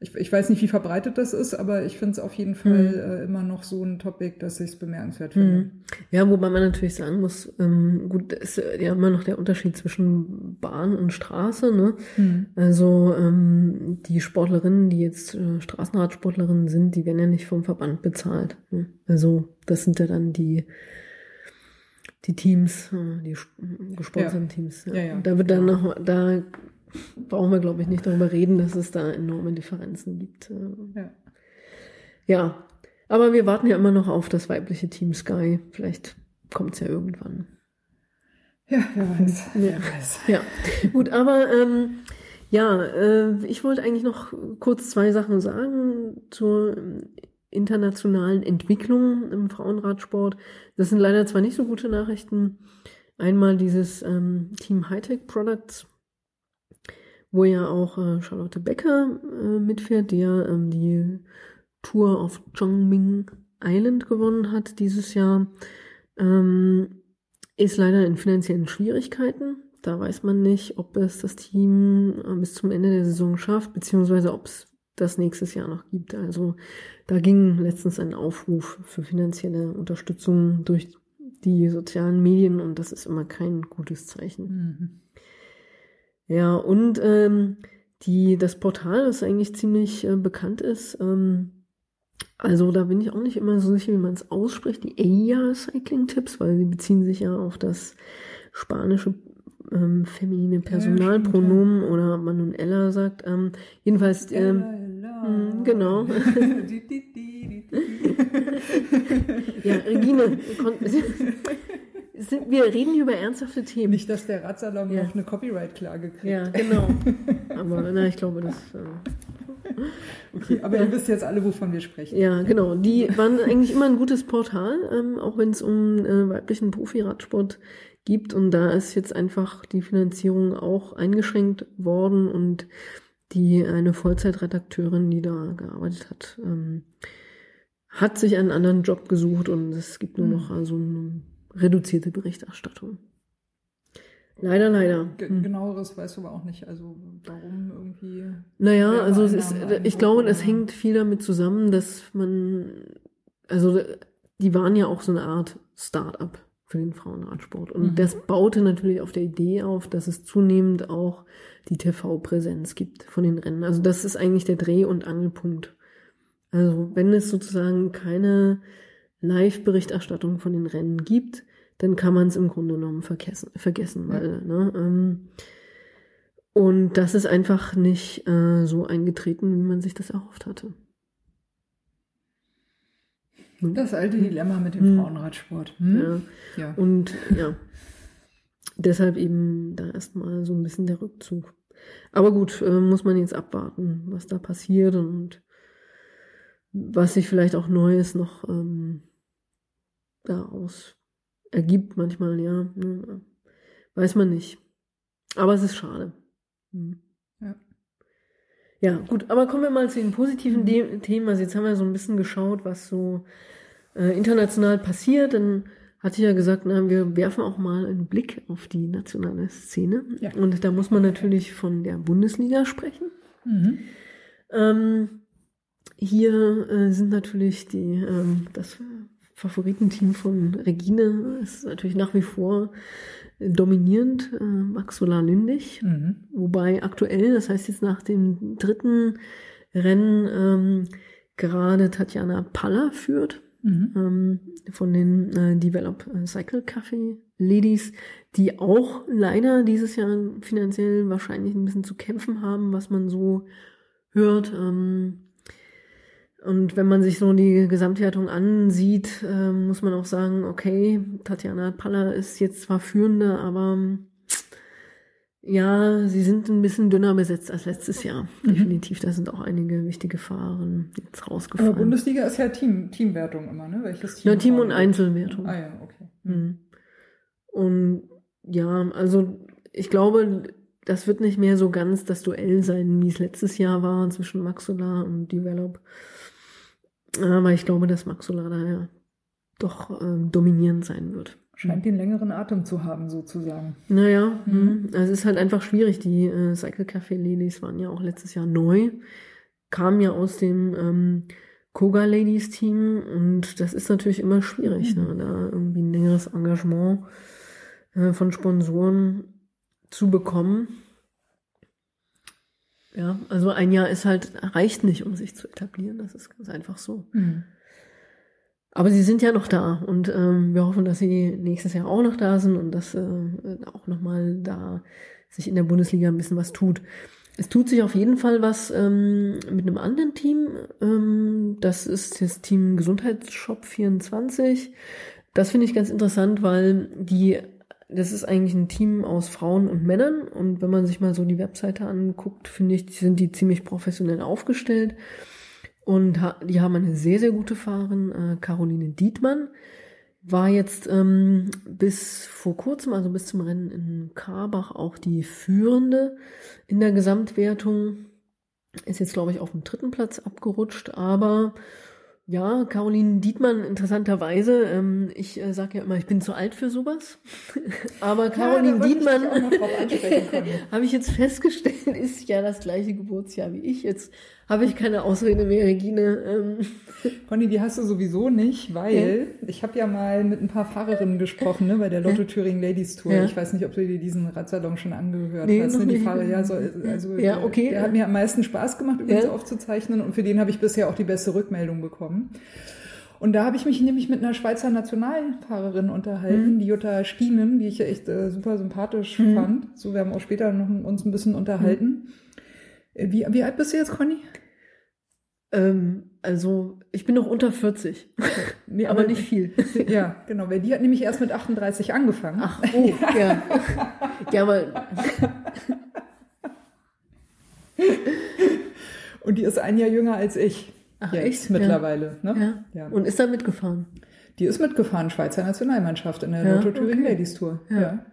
Ich, ich weiß nicht, wie verbreitet das ist, aber ich finde es auf jeden Fall äh, immer noch so ein Topic, dass ich es bemerkenswert finde. Mhm. Ja, wobei man natürlich sagen muss, ähm, gut, da ist ja immer noch der Unterschied zwischen Bahn und Straße, ne? Mhm. Also ähm, die Sportlerinnen, die jetzt äh, Straßenradsportlerinnen sind, die werden ja nicht vom Verband bezahlt. Ne? Also das sind ja dann die die Teams, äh, die sp- gesponserten Teams. Ja, ja. Da wird dann noch, da brauchen wir, glaube ich, nicht darüber reden, dass es da enorme Differenzen gibt. Ja. ja, aber wir warten ja immer noch auf das weibliche Team Sky. Vielleicht kommt es ja irgendwann. ja, wer weiß. Ja. Wer weiß. Ja, gut, aber ähm, ja, äh, ich wollte eigentlich noch kurz zwei Sachen sagen zur internationalen Entwicklung im Frauenradsport. Das sind leider zwar nicht so gute Nachrichten. Einmal dieses ähm, Team Hightech Products, wo ja auch äh, Charlotte Becker äh, mitfährt, die ja ähm, die Tour auf Chongming Island gewonnen hat dieses Jahr. Ähm, ist leider in finanziellen Schwierigkeiten. Da weiß man nicht, ob es das Team äh, bis zum Ende der Saison schafft, beziehungsweise ob es das nächstes Jahr noch gibt. Also da ging letztens ein Aufruf für finanzielle Unterstützung durch die sozialen Medien und das ist immer kein gutes Zeichen. Mhm. Ja, und ähm, die, das Portal, das eigentlich ziemlich äh, bekannt ist, ähm, also da bin ich auch nicht immer so sicher, wie man es ausspricht, die EIA Cycling Tipps, weil sie beziehen sich ja auf das spanische ähm, feminine Personalpronomen oder ob man nun Ella sagt. Ähm, jedenfalls, ähm, Ella. Mhm, genau. (laughs) Ja, Regine, (laughs) sind, wir reden hier über ernsthafte Themen. Nicht, dass der Radsalon Ja. noch eine Copyright-Klage kriegt. Ja, genau. (laughs) Aber na, ich glaube, das. Äh, Okay, aber ihr wisst jetzt alle, wovon wir sprechen. ja, genau. Die waren eigentlich immer ein gutes Portal, ähm, auch wenn es um äh, weiblichen Profi-Radsport gibt. Und da ist jetzt einfach die Finanzierung auch eingeschränkt worden und die eine Vollzeitredakteurin, die da gearbeitet hat, ähm, hat sich einen anderen Job gesucht und es gibt nur Mhm. noch also eine reduzierte Berichterstattung. Leider, leider. Ge- Hm. Genaueres weißt du aber auch nicht. Also warum irgendwie. Naja, also es ist, einbuchen ich glaube, es hängt viel damit zusammen, dass man, also die waren ja auch so eine Art Start-up für den Frauenradsport. Und Mhm. das baute natürlich auf der Idee auf, dass es zunehmend auch die TV-Präsenz gibt von den Rennen. Also das ist eigentlich der Dreh- und Angelpunkt. Also wenn es sozusagen keine Live-Berichterstattung von den Rennen gibt, dann kann man es im Grunde genommen vergessen, vergessen Ja. weil, ne, ähm, und das ist einfach nicht äh, so eingetreten, wie man sich das erhofft hatte. Das alte Dilemma mit dem Hm. Frauenradsport. Hm? Ja. Ja. Und ja, (laughs) deshalb eben da erstmal so ein bisschen der Rückzug. Aber gut, äh, muss man jetzt abwarten, was da passiert und was sich vielleicht auch Neues noch ähm, daraus ergibt manchmal, ja. ne, Weiß man nicht. Aber es ist schade. Hm. Ja. Ja, gut, aber kommen wir mal zu den positiven De Themen. Also jetzt haben wir so ein bisschen geschaut, was so äh, international passiert. Dann hatte ich ja gesagt, na, wir werfen auch mal einen Blick auf die nationale Szene. Ja. Und da muss man natürlich von der Bundesliga sprechen. Mhm. Ähm, hier äh, sind natürlich die, ähm, das Favoritenteam von Regine ist natürlich nach wie vor dominierend, äh, Max Solar Lündig. Mhm. Wobei aktuell, das heißt jetzt nach dem dritten Rennen, ähm, gerade Tatjana Paller führt Mhm. ähm, von den äh, Develop Cycle Café Ladies, die auch leider dieses Jahr finanziell wahrscheinlich ein bisschen zu kämpfen haben, was man so hört. Ähm, und wenn man sich so die Gesamtwertung ansieht, ähm, muss man auch sagen, okay, Tatjana Paller ist jetzt zwar führende, aber ja, sie sind ein bisschen dünner besetzt als letztes Jahr. Mhm. Definitiv, da sind auch einige wichtige Fahrerinnen jetzt rausgefallen. Aber Bundesliga ist ja Team, Teamwertung immer, ne? Welches Team? Ja, Team- und Einzelwertung. Ah ja, okay. Mhm. Und ja, also ich glaube, das wird nicht mehr so ganz das Duell sein, wie es letztes Jahr war zwischen Maxula und Develop. Aber ich glaube, dass Maxula da ja doch ähm, dominierend sein wird. Scheint den längeren Atem zu haben, sozusagen. Naja, Mhm. mhm. also es ist halt einfach schwierig. Die äh, Cycle Café Ladies waren ja auch letztes Jahr neu, kamen ja aus dem ähm, Koga Ladies Team und das ist natürlich immer schwierig, Mhm. ne, da irgendwie ein längeres Engagement äh, von Sponsoren zu bekommen. Ja, also ein Jahr ist halt, reicht nicht, um sich zu etablieren. Das ist ganz einfach so. Mhm. Aber sie sind ja noch da und ähm, wir hoffen, dass sie nächstes Jahr auch noch da sind und dass äh, auch nochmal da sich in der Bundesliga ein bisschen was tut. Es tut sich auf jeden Fall was ähm, mit einem anderen Team. Ähm, das ist das Team Gesundheitsshop 24. Das finde ich ganz interessant, weil die, das ist eigentlich ein Team aus Frauen und Männern. Und wenn man sich mal so die Webseite anguckt, finde ich, sind die ziemlich professionell aufgestellt. Und die haben eine sehr, sehr gute Fahrerin, äh, Caroline Dietmann. War jetzt ähm, bis vor kurzem, also bis zum Rennen in Karbach, auch die führende in der Gesamtwertung. Ist jetzt, glaube ich, auf dem dritten Platz abgerutscht, aber ja, Caroline Dietmann, interessanterweise, ähm, ich äh, sage ja immer, ich bin zu alt für sowas. (laughs) aber Caroline ich Dietmann, (laughs) habe ich jetzt festgestellt, (laughs) ist ja das gleiche Geburtsjahr wie ich. Jetzt habe ich keine Ausrede mehr, Regine. Ähm, Conny, die hast du sowieso nicht, weil ich habe ja mal mit ein paar Fahrerinnen gesprochen, ne, bei der Lotto Thüringen Ladies Tour. Ja. Ich weiß nicht, ob du dir diesen Radsalon schon angehört Nee, hast. Ne? Die. Fahrer, ja, so, also Ja, der- okay. der hat mir am meisten Spaß gemacht, übrigens Ja. aufzuzeichnen und für den habe ich bisher auch die beste Rückmeldung bekommen. Und da habe ich mich nämlich mit einer Schweizer Nationalfahrerin unterhalten, Mhm. die Jutta Stienen, die ich ja echt äh, super sympathisch Mhm. fand. So, wir haben auch später noch uns ein bisschen unterhalten. Äh, Wie, wie alt bist du jetzt, Conny? Ähm, also ich bin noch unter 40, (laughs) Nee, aber nicht viel. (laughs) Ja, genau, weil die hat nämlich erst mit 38 angefangen. Ach, oh, (laughs) ja. Ja, aber Und die ist ein Jahr jünger als ich. Ach, echt? Mittlerweile. Ne? ja. Und ist da mitgefahren. Die ist mitgefahren, Schweizer Nationalmannschaft in der Ja, Lotto Thüringen okay. Ladies Tour. Ja.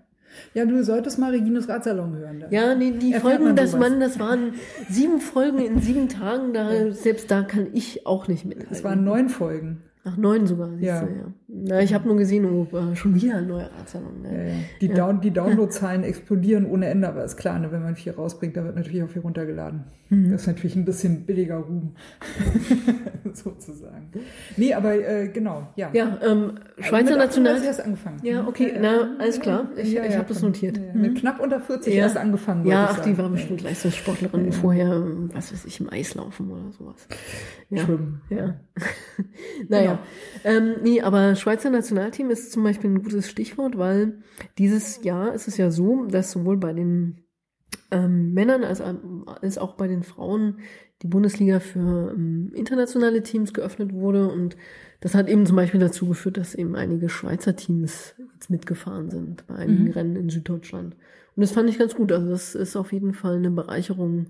Ja. du solltest mal Regines Radsalon hören. Da. Ja, nee, die Erfährt Folgen, man das. Mann, das waren sieben Folgen in sieben Tagen, da, selbst da kann ich auch nicht mithalten. Es waren neun Folgen. Ach, neun sogar, siehst Ja. du, ja. Na, ich habe nur gesehen, oh, schon wieder ein neuer Radsalon. Ja, Ne? ja. Die, Down, die Downloadzahlen (laughs) explodieren ohne Ende, aber ist klar, ne, wenn man viel rausbringt, dann wird natürlich auch viel runtergeladen. Mhm. Das ist natürlich ein bisschen billiger Ruhm, (laughs) sozusagen. Nee, aber äh, genau, ja. Ja, ähm, Schweizer Mit 38 National. erst angefangen. Ja, okay, na, alles klar. Ich, Ja, ich ja, habe das notiert. Ja, ja. Mhm. Mit knapp unter 40 Ja. erst angefangen. Ja, ach, die war bestimmt Leistungssportlerin vorher, was weiß ich, im Eislaufen oder sowas. Ja. Schwimmen. Ja. (laughs) naja. Ähm, nee, aber Schweizer Nationalteam ist zum Beispiel ein gutes Stichwort, weil dieses Jahr ist es ja so, dass sowohl bei den ähm, Männern als, als auch bei den Frauen die Bundesliga für ähm, internationale Teams geöffnet wurde und das hat eben zum Beispiel dazu geführt, dass eben einige Schweizer Teams jetzt mitgefahren sind bei einigen Mhm. Rennen in Süddeutschland. Und das fand ich ganz gut. Also das ist auf jeden Fall eine Bereicherung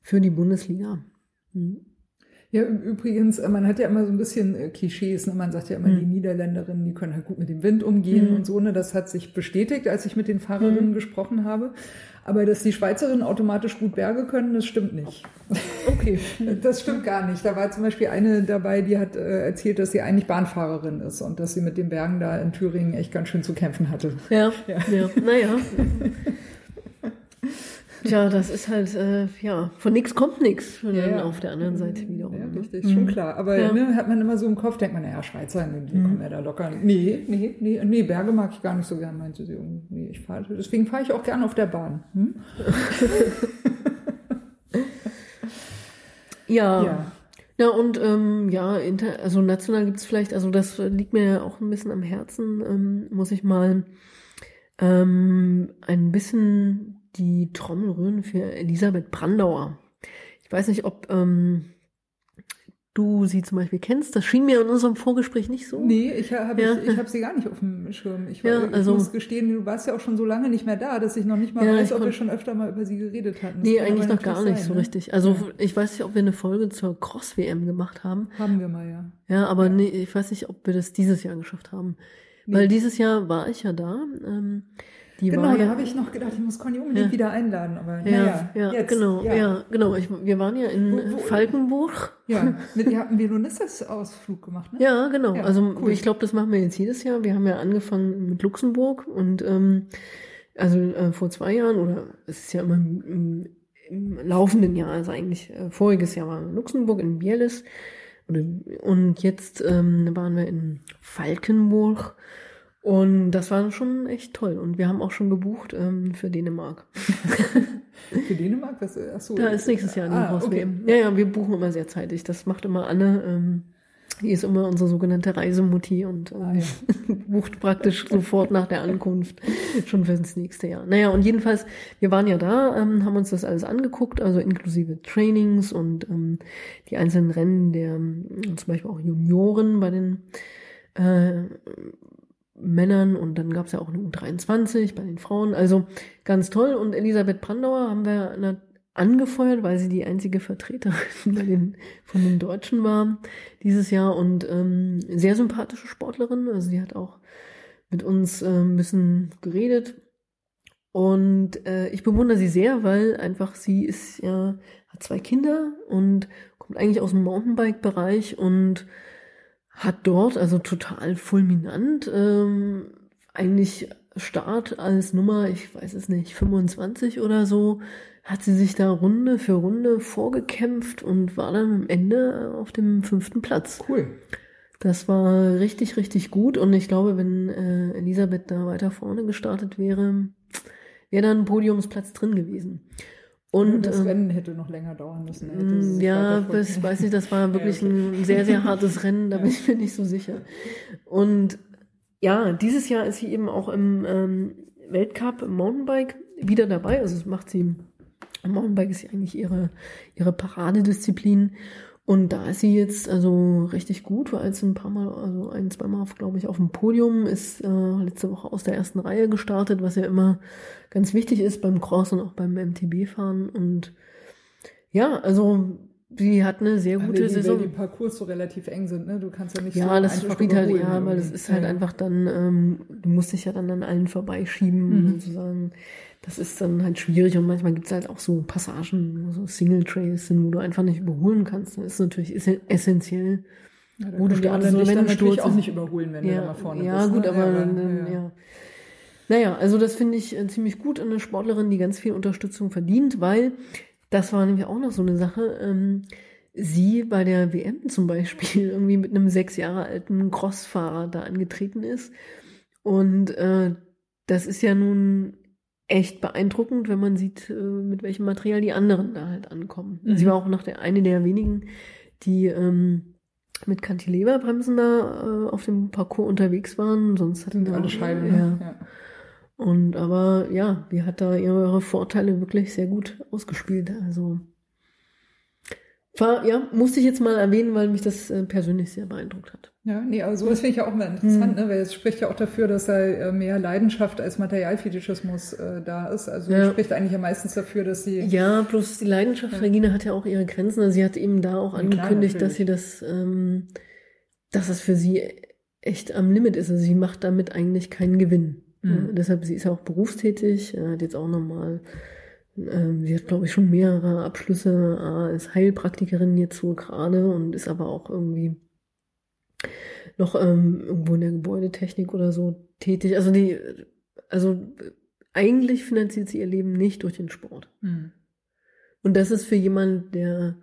für die Bundesliga. Mhm. Ja, übrigens, äh, man hat ja immer so ein bisschen äh, Klischees. Ne? Man sagt ja immer, Mhm. die Niederländerinnen, die können halt gut mit dem Wind umgehen Mhm. und so. Ne? Das hat sich bestätigt, als ich mit den Fahrerinnen gesprochen habe. Aber dass die Schweizerinnen automatisch gut Berge können, das stimmt nicht. Okay. (laughs) Das stimmt gar nicht. Da war zum Beispiel eine dabei, die hat äh, erzählt, dass sie eigentlich Bahnfahrerin ist und dass sie mit den Bergen da in Thüringen echt ganz schön zu kämpfen hatte. Ja, (laughs) Ja. ja, naja. (laughs) Tja, das ist halt, äh, ja, von nichts kommt nichts. Ja, ja. auf der anderen Seite wiederum. Ja, ne? richtig, schon klar. Aber Ja. ne, hat man immer so im Kopf, denkt man, naja, Schweizer, ne, die kommen ja da locker. Nee, nee, nee, nee, Berge mag ich gar nicht so gern, meinte sie. Nee, ich fahr, deswegen fahre ich auch gern auf der Bahn. Hm? (laughs) Ja. Ja. Ja, und ähm, ja, inter, also national gibt's vielleicht, also das liegt mir ja auch ein bisschen am Herzen, ähm, muss ich mal ähm, ein bisschen die Trommel rühren für Elisabeth Brandauer. Ich weiß nicht, ob ähm, du sie zum Beispiel kennst. Das schien mir in unserem Vorgespräch nicht so. Nee, ich habe Ja. ich, ich hab sie gar nicht auf dem Schirm. Ich, war, Ja, ich also- muss gestehen, du warst ja auch schon so lange nicht mehr da, dass ich noch nicht mal Ja, weiß, ich ob wir schon öfter mal über sie geredet hatten. Das Nee, eigentlich noch gar nicht sein, so ne? richtig. Also ich weiß nicht, ob wir eine Folge zur Cross-WM gemacht haben. Haben wir mal, ja. Ja, aber nee, ich weiß nicht, ob wir das dieses Jahr geschafft haben. Nee. Weil dieses Jahr war ich ja da. Ähm, die Genau, da habe ich noch gedacht, ich muss Conny unbedingt Ja. wieder einladen. Aber ja, naja, ja, jetzt, genau, ja, genau. Ich, wir waren ja in Wo- wo- Falkenburg. Ja, (laughs) mit ihr hatten wir Lunistas-Ausflug gemacht, ne? Ja, genau. Also cool. ich glaube, das machen wir jetzt jedes Jahr. Wir haben ja angefangen mit Luxemburg und ähm, also äh, vor zwei Jahren oder es ist ja immer im, im, im laufenden Jahr, also eigentlich äh, voriges Jahr waren wir in Luxemburg in Bielis und, und jetzt ähm, waren wir in Falkenburg und das war schon echt toll und wir haben auch schon gebucht ähm, für Dänemark. (laughs) Für Dänemark? Was, ach so. Da ist nächstes Jahr ah, Cross okay. Ja, ja, wir buchen immer sehr zeitig. Das macht immer Anne. Ähm, die ist immer unsere sogenannte Reisemutti und ähm, Ah, ja. (laughs) bucht praktisch sofort nach der Ankunft schon fürs nächste Jahr. Naja, und jedenfalls, wir waren ja da, ähm, haben uns das alles angeguckt, also inklusive Trainings und ähm, die einzelnen Rennen der ähm, zum Beispiel auch Junioren bei den äh, Männern und dann gab es ja auch eine U23 bei den Frauen. Also ganz toll. Und Elisabeth Brandauer haben wir angefeuert, weil sie die einzige Vertreterin (laughs) den, von den Deutschen war dieses Jahr und ähm, sehr sympathische Sportlerin. Also sie hat auch mit uns äh, ein bisschen geredet. Und äh, ich bewundere sie sehr, weil einfach sie ist ja, hat zwei Kinder und kommt eigentlich aus dem Mountainbike-Bereich und hat dort also total fulminant ähm, eigentlich Start als Nummer, ich weiß es nicht, 25 oder so, hat sie sich da Runde für Runde vorgekämpft und war dann am Ende auf dem fünften Platz. Cool. Das war richtig, richtig gut und ich glaube, wenn äh, Elisabeth da weiter vorne gestartet wäre, wäre da ein Podiumsplatz drin gewesen. Und das ähm, Rennen hätte noch länger dauern müssen. Mm, Ja, das weiß ich, das war wirklich Ja, okay. ein sehr, sehr hartes (laughs) Rennen, da bin ich mir nicht so sicher. Und ja, dieses Jahr ist sie eben auch im ähm, Weltcup im Mountainbike wieder dabei. Also es macht sie, im Mountainbike ist ja eigentlich ihre, ihre Paradedisziplin. Und da ist sie jetzt also richtig gut, war jetzt ein paar Mal, also ein, zweimal, glaube ich, auf dem Podium, ist äh, letzte Woche aus der ersten Reihe gestartet, was ja immer ganz wichtig ist beim Cross und auch beim MTB-Fahren. Und ja, also sie hat eine sehr gute weil die, Saison. Weil die Parcours so relativ eng sind, ne? Du kannst ja nicht Ja, so das einfach spielt halt, ja, weil irgendwie. ist halt Ja, ja. einfach dann, ähm, du musst dich ja dann an allen vorbeischieben, Mhm. sozusagen. Das ist dann halt schwierig und manchmal gibt es halt auch so Passagen, wo so Single Trails sind, wo du einfach nicht überholen kannst. Das ist natürlich essen- essentiell. Ja, wo du die wenn dann du natürlich auch nicht überholen, wenn du da Ja, mal vorne ja bist. gut, ne? aber ja, dann, ja. Naja, also das finde ich äh, ziemlich gut. Eine Sportlerin, die ganz viel Unterstützung verdient, weil das war nämlich auch noch so eine Sache. Ähm, sie bei der WM zum Beispiel (laughs) irgendwie mit einem sechs Jahre alten Crossfahrer da angetreten ist. Und äh, das ist ja nun echt beeindruckend, wenn man sieht, äh, mit welchem Material die anderen da halt ankommen. Mhm. Sie war auch noch der eine der wenigen, die ähm, mit Cantileverbremsen da äh, auf dem Parcours unterwegs waren. Sonst hatten wir alle Scheiben, Ja. Ja. Und aber ja, die hat da ihre Vorteile wirklich sehr gut ausgespielt. Also war, ja, musste ich jetzt mal erwähnen, weil mich das äh, persönlich sehr beeindruckt hat. Ja, nee, aber sowas finde ich ja auch Mhm. interessant, ne? weil es spricht ja auch dafür, dass da äh, mehr Leidenschaft als Materialfetischismus äh, da ist. Also Ja. spricht eigentlich ja meistens dafür, dass sie Ja, bloß die Leidenschaft, Ja. Regina hat ja auch ihre Grenzen. Also sie hat eben da auch Ja, klar, angekündigt, dass sie das, ähm, dass es für sie echt am Limit ist. Also sie macht damit eigentlich keinen Gewinn. Mhm. Deshalb, sie ist ja auch berufstätig, äh, hat jetzt auch nochmal, ähm, sie hat glaube ich schon mehrere Abschlüsse äh, als Heilpraktikerin jetzt so gerade und ist aber auch irgendwie noch ähm, irgendwo in der Gebäudetechnik oder so tätig. Also die, also eigentlich finanziert sie ihr Leben nicht durch den Sport. Hm. Und das ist für jemand, der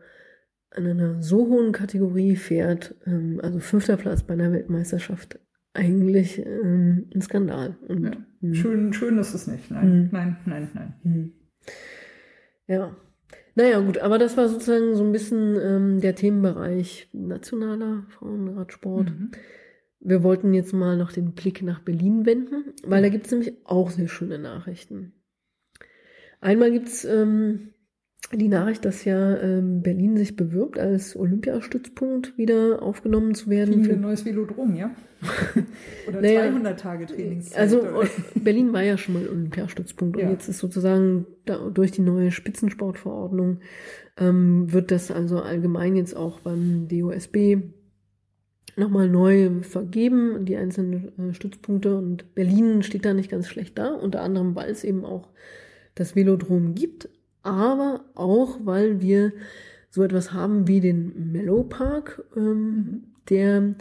an einer so hohen Kategorie fährt, ähm, also fünfter Platz bei einer Weltmeisterschaft, eigentlich ähm, ein Skandal. Und, Ja. hm, schön, schön ist es nicht. Nein, Mhm. nein, nein, nein. hm. Ja. Naja, gut, aber das war sozusagen so ein bisschen ähm, der Themenbereich nationaler Frauenradsport. Mhm. Wir wollten jetzt mal noch den Blick nach Berlin wenden, weil da gibt es nämlich auch sehr schöne Nachrichten. Einmal gibt es ähm, die Nachricht, dass ja ähm, Berlin sich bewirbt, als Olympiastützpunkt wieder aufgenommen zu werden. Kriegen wir Für, ein neues Velodrom, ja? (laughs) Oder Naja, 200 Tage Trainingszeit. also oder? äh, Berlin war ja schon mal Olympiastützpunkt Ja. und jetzt ist sozusagen da, durch die neue Spitzensportverordnung ähm, wird das also allgemein jetzt auch beim DOSB nochmal neu vergeben, die einzelnen äh, Stützpunkte. Und Berlin steht da nicht ganz schlecht da, unter anderem, weil es eben auch das Velodrom gibt, aber auch, weil wir so etwas haben wie den Mellow Park, ähm, der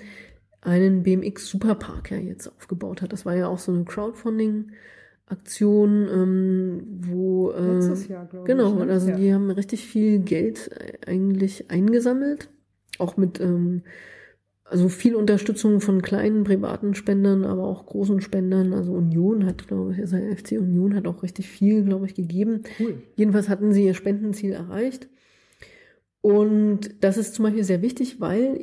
einen BMX Superpark ja jetzt aufgebaut hat. Das war ja auch so eine Crowdfunding-Aktion, ähm, wo äh, Letztes Jahr, glaube Genau, ich. ne? also ja. die haben richtig viel Geld äh, eigentlich eingesammelt, auch mit ähm, also viel Unterstützung von kleinen privaten Spendern, aber auch großen Spendern. Also Union hat, glaube ich, also FC Union hat auch richtig viel, glaube ich, gegeben. Cool. Jedenfalls hatten sie ihr Spendenziel erreicht. Und das ist zum Beispiel sehr wichtig, weil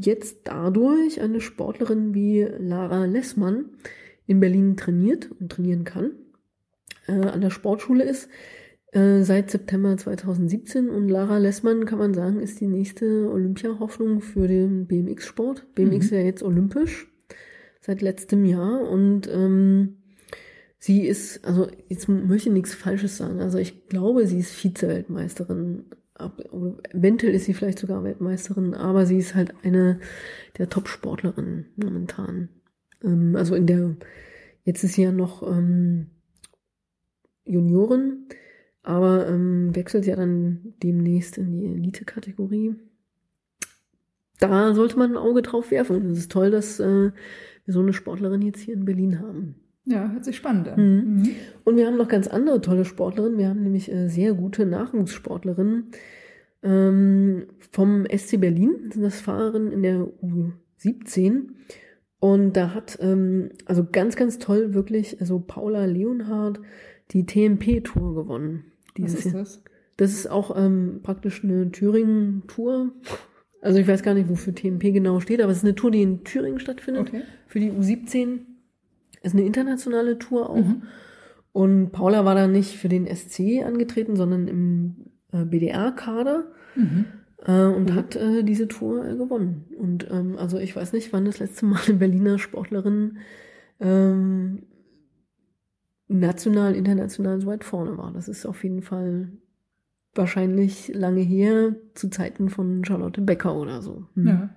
jetzt dadurch eine Sportlerin wie Lara Lessmann in Berlin trainiert und trainieren kann, äh, an der Sportschule ist, äh, seit September 2017. Und Lara Lessmann, kann man sagen, ist die nächste Olympia-Hoffnung für den BMX-Sport. BMX Mhm. ist ja jetzt olympisch seit letztem Jahr und ähm, sie ist, also jetzt möchte ich nichts Falsches sagen, also ich glaube, sie ist Vize-Weltmeisterin. Eventuell ist sie vielleicht sogar Weltmeisterin, aber sie ist halt eine der Top-Sportlerinnen momentan. Ähm, also in der, jetzt ist sie ja noch ähm, Juniorin, aber ähm, wechselt ja dann demnächst in die Elite-Kategorie. Da sollte man ein Auge drauf werfen. Und es ist toll, dass äh, wir so eine Sportlerin jetzt hier in Berlin haben. Ja, hört sich spannend an. Mhm. Mhm. Und wir haben noch ganz andere tolle Sportlerinnen. Wir haben nämlich äh, sehr gute Nachwuchssportlerinnen ähm, vom SC Berlin. Das sind das Fahrerinnen in der U17. Und da hat, ähm, also ganz, ganz toll wirklich, also Paula Leonhardt die TMP-Tour gewonnen. Was Dieses ist Jahr. das? Das ist auch ähm, praktisch eine Thüringen-Tour. Also ich weiß gar nicht, wofür TMP genau steht, aber es ist eine Tour, die in Thüringen stattfindet. Okay. Für die U17 ist eine internationale Tour auch. Mhm. Und Paula war da nicht für den SC angetreten, sondern im äh, BDR-Kader. Mhm. äh, und mhm. hat äh, diese Tour äh, gewonnen. Und ähm, also ich weiß nicht, wann das letzte Mal eine Berliner Sportlerin ähm, national, international so weit vorne war. Das ist auf jeden Fall wahrscheinlich lange her, zu Zeiten von Charlotte Becker oder so. Mhm. Ja.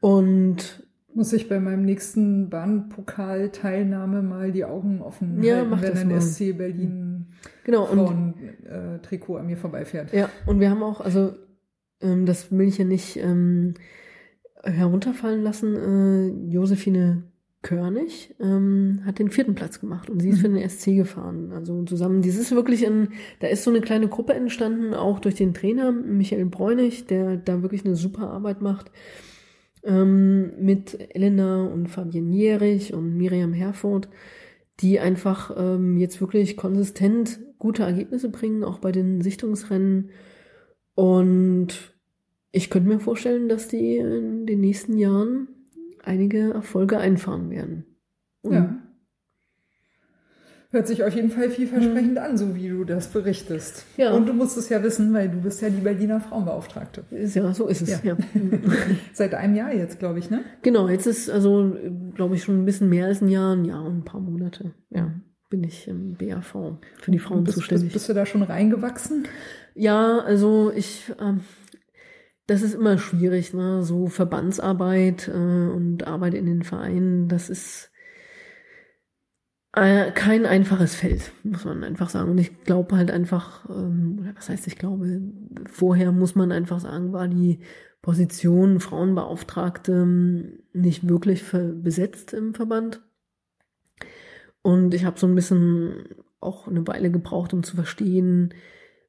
Und muss ich bei meinem nächsten Bahnpokal-Teilnahme mal die Augen offen ja, halten, wenn ein mal. SC Berlin genau, Frauen, äh, Trikot an mir vorbeifährt. Ja, und wir haben auch, also ähm, das will ich ja nicht ähm, herunterfallen lassen, äh, Josephine Körnig ähm, hat den vierten Platz gemacht und sie ist für den SC gefahren. Also zusammen, das ist wirklich ein, da ist so eine kleine Gruppe entstanden, auch durch den Trainer Michael Bräunig, der da wirklich eine super Arbeit macht ähm, mit Elena und Fabienne Jährich und Miriam Herford, die einfach ähm, jetzt wirklich konsistent gute Ergebnisse bringen, auch bei den Sichtungsrennen. Und ich könnte mir vorstellen, dass die in den nächsten Jahren einige Erfolge einfahren werden. Und ja. Hört sich auf jeden Fall vielversprechend an, so wie du das berichtest. Ja. Und du musst es ja wissen, weil du bist ja die Berliner Frauenbeauftragte. Ja, so ist es. Ja. ja. (laughs) Seit einem Jahr jetzt, glaube ich, ne? Genau, jetzt ist also, glaube ich, schon ein bisschen mehr als ein Jahr, ein Jahr und ein paar Monate. Ja, bin ich im BAV für die Frauen bist, zuständig. Bist, bist, du da schon reingewachsen? Ja, also ich, ähm, das ist immer schwierig, ne? So Verbandsarbeit äh, und Arbeit in den Vereinen, das ist äh, kein einfaches Feld, muss man einfach sagen. Und ich glaube halt einfach, ähm, oder was heißt ich glaube, vorher muss man einfach sagen, war die Position Frauenbeauftragte ähm, nicht wirklich besetzt im Verband. Und ich habe so ein bisschen auch eine Weile gebraucht, um zu verstehen,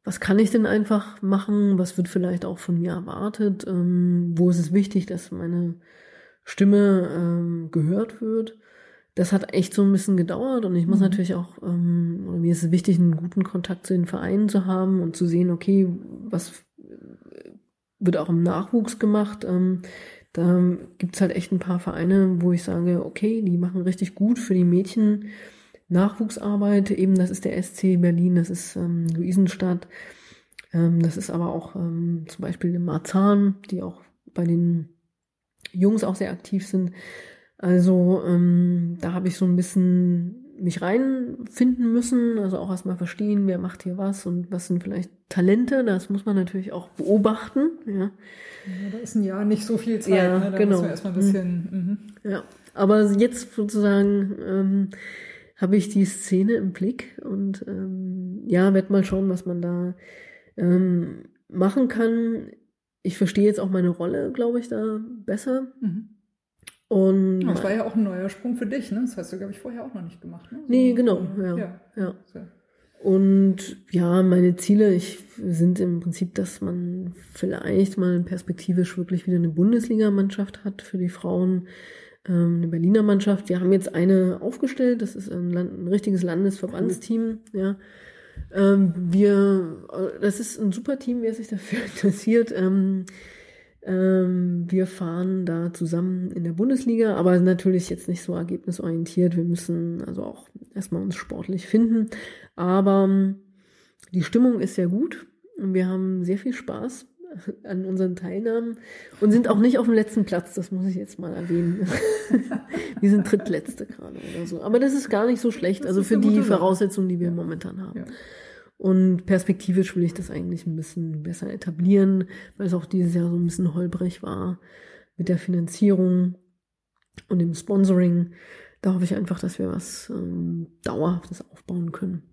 was kann ich denn einfach machen, was wird vielleicht auch von mir erwartet, ähm, wo ist es wichtig, dass meine Stimme ähm, gehört wird das hat echt so ein bisschen gedauert und ich muss mhm. natürlich auch, ähm, oder mir ist es wichtig, einen guten Kontakt zu den Vereinen zu haben und zu sehen, okay, was wird auch im Nachwuchs gemacht. Ähm, da gibt's halt echt ein paar Vereine, wo ich sage, okay, die machen richtig gut für die Mädchen Nachwuchsarbeit. Eben, das ist der SC Berlin, das ist ähm, Luisenstadt, ähm, das ist aber auch ähm, zum Beispiel Marzahn, die auch bei den Jungs auch sehr aktiv sind. Also ähm, da habe ich so ein bisschen mich reinfinden müssen, also auch erstmal verstehen, wer macht hier was und was sind vielleicht Talente, das muss man natürlich auch beobachten. Ja, ja da ist ein Jahr nicht so viel Zeit, ja, ne? da genau. muss man erstmal ein bisschen. Mhm. Ja, aber jetzt sozusagen ähm, habe ich die Szene im Blick und ähm, ja, werde mal schauen, was man da ähm, machen kann. Ich verstehe jetzt auch meine Rolle, glaube ich, da besser. Mhm. Und das war ja auch ein neuer Sprung für dich, ne? Das hast du, glaube ich, vorher auch noch nicht gemacht, ne? So, nee, genau, ja. ja. ja. Und ja, meine Ziele ich, sind im Prinzip, dass man vielleicht mal perspektivisch wirklich wieder eine Bundesligamannschaft hat für die Frauen, ähm, eine Berliner Mannschaft. Wir haben jetzt eine aufgestellt, das ist ein, Land, ein richtiges Landesverbandsteam, ja. Ähm, wir, äh, das ist ein super Team, wer sich dafür (laughs) interessiert. Ähm, ähm, wir fahren da zusammen in der Bundesliga, aber natürlich jetzt nicht so ergebnisorientiert. Wir müssen also auch erstmal uns sportlich finden. Aber ähm, die Stimmung ist sehr gut. Wir haben sehr viel Spaß (laughs) an unseren Teilnahmen und sind auch nicht auf dem letzten Platz, das muss ich jetzt mal erwähnen. (laughs) wir sind drittletzte gerade oder so. Aber das ist gar nicht so schlecht, also für die Voraussetzungen, die wir momentan haben. Ja. Und perspektivisch will ich das eigentlich ein bisschen besser etablieren, weil es auch dieses Jahr so ein bisschen holprig war mit der Finanzierung und dem Sponsoring. Da hoffe ich einfach, dass wir was ähm, Dauerhaftes aufbauen können.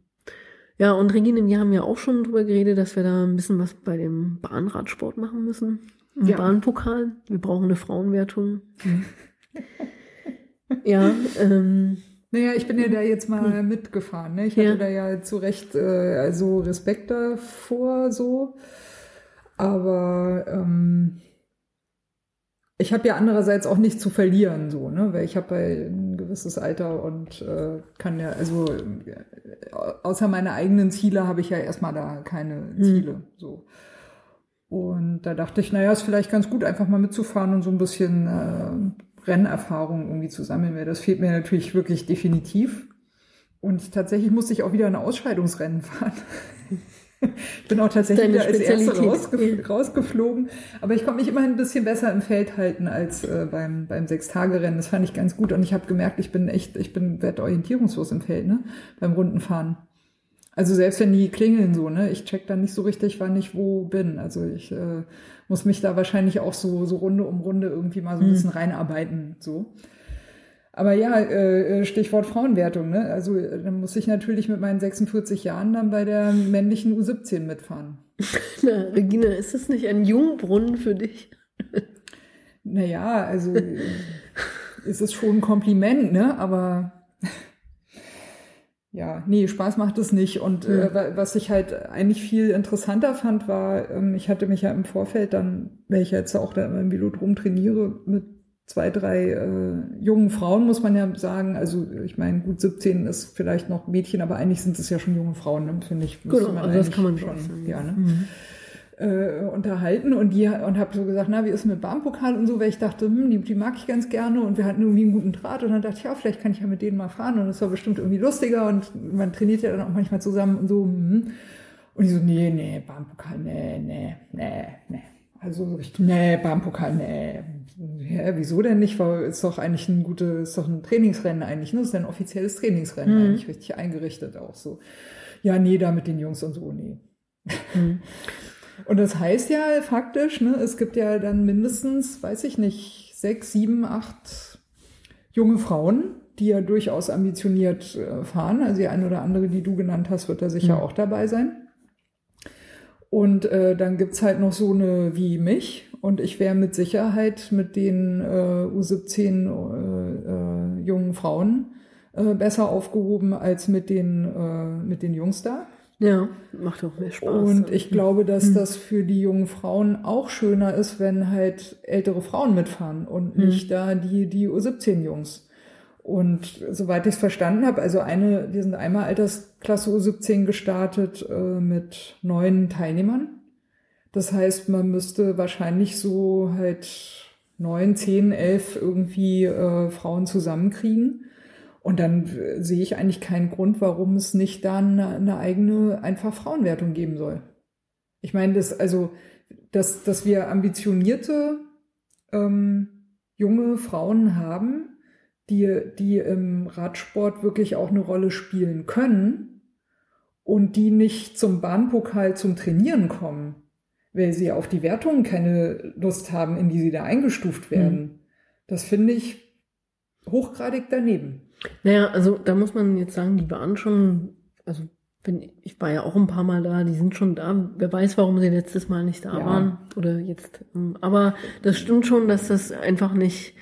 Ja, und Regine, wir haben ja auch schon drüber geredet, dass wir da ein bisschen was bei dem Bahnradsport machen müssen. Im ja. Bahnpokal. Wir brauchen eine Frauenwertung. ja, ähm, naja, ich bin ja da jetzt mal hm. mitgefahren. Ne? Ich ja. hatte da ja zu Recht äh, also Respekt davor so. Aber ähm, ich habe ja andererseits auch nichts zu verlieren, so, ne? Weil ich habe ein gewisses Alter und äh, kann ja, also äh, außer meine eigenen Ziele habe ich ja erstmal da keine hm. Ziele. Hm. So. Und da dachte ich, naja, ist vielleicht ganz gut, einfach mal mitzufahren und so ein bisschen äh, Rennerfahrung irgendwie zu sammeln, weil das fehlt mir natürlich wirklich definitiv. Und tatsächlich musste ich auch wieder ein Ausscheidungsrennen fahren. (laughs) ich bin auch tatsächlich als Erste rausgef rausgeflogen. Aber ich konnte mich immerhin ein bisschen besser im Feld halten als äh, beim, beim Sechstagerennen. Das fand ich ganz gut. Und ich habe gemerkt, ich bin echt, ich bin werd orientierungslos im Feld, ne? Beim Rundenfahren. Also selbst wenn die klingeln so, ne? Ich check dann nicht so richtig, wann ich wo bin. Also ich äh, muss mich da wahrscheinlich auch so, so Runde um Runde irgendwie mal so ein Mhm. bisschen reinarbeiten. So. Aber ja, äh, Stichwort Frauenwertung, ne? Also äh, dann muss ich natürlich mit meinen 46 Jahren dann bei der männlichen U17 mitfahren. (laughs) Na, Regina, ist das nicht ein Jungbrunnen für dich? Naja, also äh, es ist schon ein Kompliment, ne? Aber (laughs) ja, nee, Spaß macht es nicht. Und äh, wa- was ich halt eigentlich viel interessanter fand, war, ähm, ich hatte mich ja im Vorfeld dann, weil ich jetzt auch da im Velodrom trainiere, mit zwei, drei äh, jungen Frauen, muss man ja sagen. Also ich meine, gut 17 ist vielleicht noch Mädchen, aber eigentlich sind es ja schon junge Frauen, ne? finde ich. Genau, man also das eigentlich kann man schon, schon ja, ne? Mhm. äh, unterhalten und die und habe so gesagt, na, wie ist mit Bahmpokal und so, weil ich dachte, hm, die, die mag ich ganz gerne und wir hatten irgendwie einen guten Draht und dann dachte ich, ja, vielleicht kann ich ja mit denen mal fahren und das war bestimmt irgendwie lustiger und man trainiert ja dann auch manchmal zusammen und so. Hm. Und die so, nee, nee, Bahmpokal, nee, nee, nee, nee. Also so richtig, nee, Bahmpokal, nee. Ja, wieso denn nicht? Weil ist doch eigentlich ein gutes, ist doch ein Trainingsrennen eigentlich, ne? Ist ja ein offizielles Trainingsrennen Mhm. eigentlich richtig eingerichtet auch so. Ja, nee, da mit den Jungs und so, nee. Mhm. Und das heißt ja faktisch, ne, es gibt ja dann mindestens, weiß ich nicht, sechs, sieben, acht junge Frauen, die ja durchaus ambitioniert äh, fahren. Also die eine oder andere, die du genannt hast, wird da sicher Mhm. auch dabei sein. Und äh, dann gibt's halt noch so eine wie mich. Und ich wäre mit Sicherheit mit den äh, U17 äh, äh, jungen Frauen äh, besser aufgehoben als mit den, äh, mit den Jungs da. Ja, macht auch mehr Spaß. Und ich glaube, dass Mhm. das für die jungen Frauen auch schöner ist, wenn halt ältere Frauen mitfahren und Mhm. nicht da die, die U17-Jungs. Und soweit ich es verstanden habe, also eine, wir sind einmal Altersklasse U17 gestartet äh, mit neun Teilnehmern. Das heißt, man müsste wahrscheinlich so halt neun, zehn, elf irgendwie äh, Frauen zusammenkriegen. Und dann äh, sehe ich eigentlich keinen Grund, warum es nicht da eine, eigene einfach Frauenwertung geben soll. Ich meine, das, also, dass, dass wir ambitionierte ähm, junge Frauen haben, die, die im Radsport wirklich auch eine Rolle spielen können und die nicht zum Bahnpokal zum Trainieren kommen, weil sie auf die Wertungen keine Lust haben, in die sie da eingestuft werden. Das finde ich hochgradig daneben. Naja, also da muss man jetzt sagen, die waren schon, also wenn, ich war ja auch ein paar Mal da, die sind schon da. Wer weiß, warum sie letztes Mal nicht da Ja. waren oder jetzt. Aber das stimmt schon, dass das einfach nicht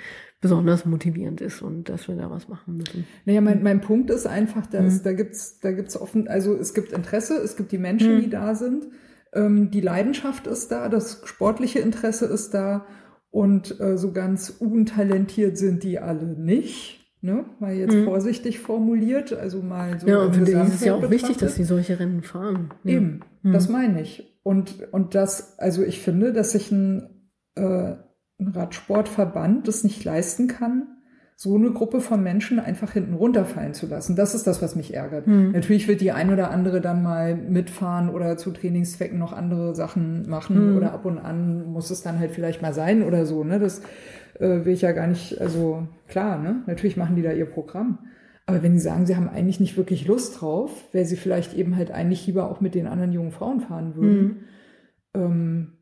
besonders motivierend ist und dass wir da was machen müssen. Naja, mein, mein Punkt ist einfach, dass Mhm. da gibt's, da gibt's offen, also es gibt Interesse, es gibt die Menschen, Mhm. die da sind, ähm, die Leidenschaft ist da, das sportliche Interesse ist da und äh, so ganz untalentiert sind die alle nicht. Ne? Mal jetzt Mhm. vorsichtig formuliert, also mal so. ja, und für ist es ja auch wichtig, betrachtet. dass sie solche Rennen fahren. Ja. Eben, Mhm. das meine ich. Und, und das, also ich finde, dass sich ein, äh, ein Radsportverband das nicht leisten kann, so eine Gruppe von Menschen einfach hinten runterfallen zu lassen. Das ist das, was mich ärgert. Mhm. Natürlich wird die ein oder andere dann mal mitfahren oder zu Trainingszwecken noch andere Sachen machen Mhm. oder ab und an muss es dann halt vielleicht mal sein oder so. Ne? Das äh, will ich ja gar nicht, also klar, ne? natürlich machen die da ihr Programm. Aber wenn die sagen, sie haben eigentlich nicht wirklich Lust drauf, weil sie vielleicht eben halt eigentlich lieber auch mit den anderen jungen Frauen fahren würden, Mhm. ähm,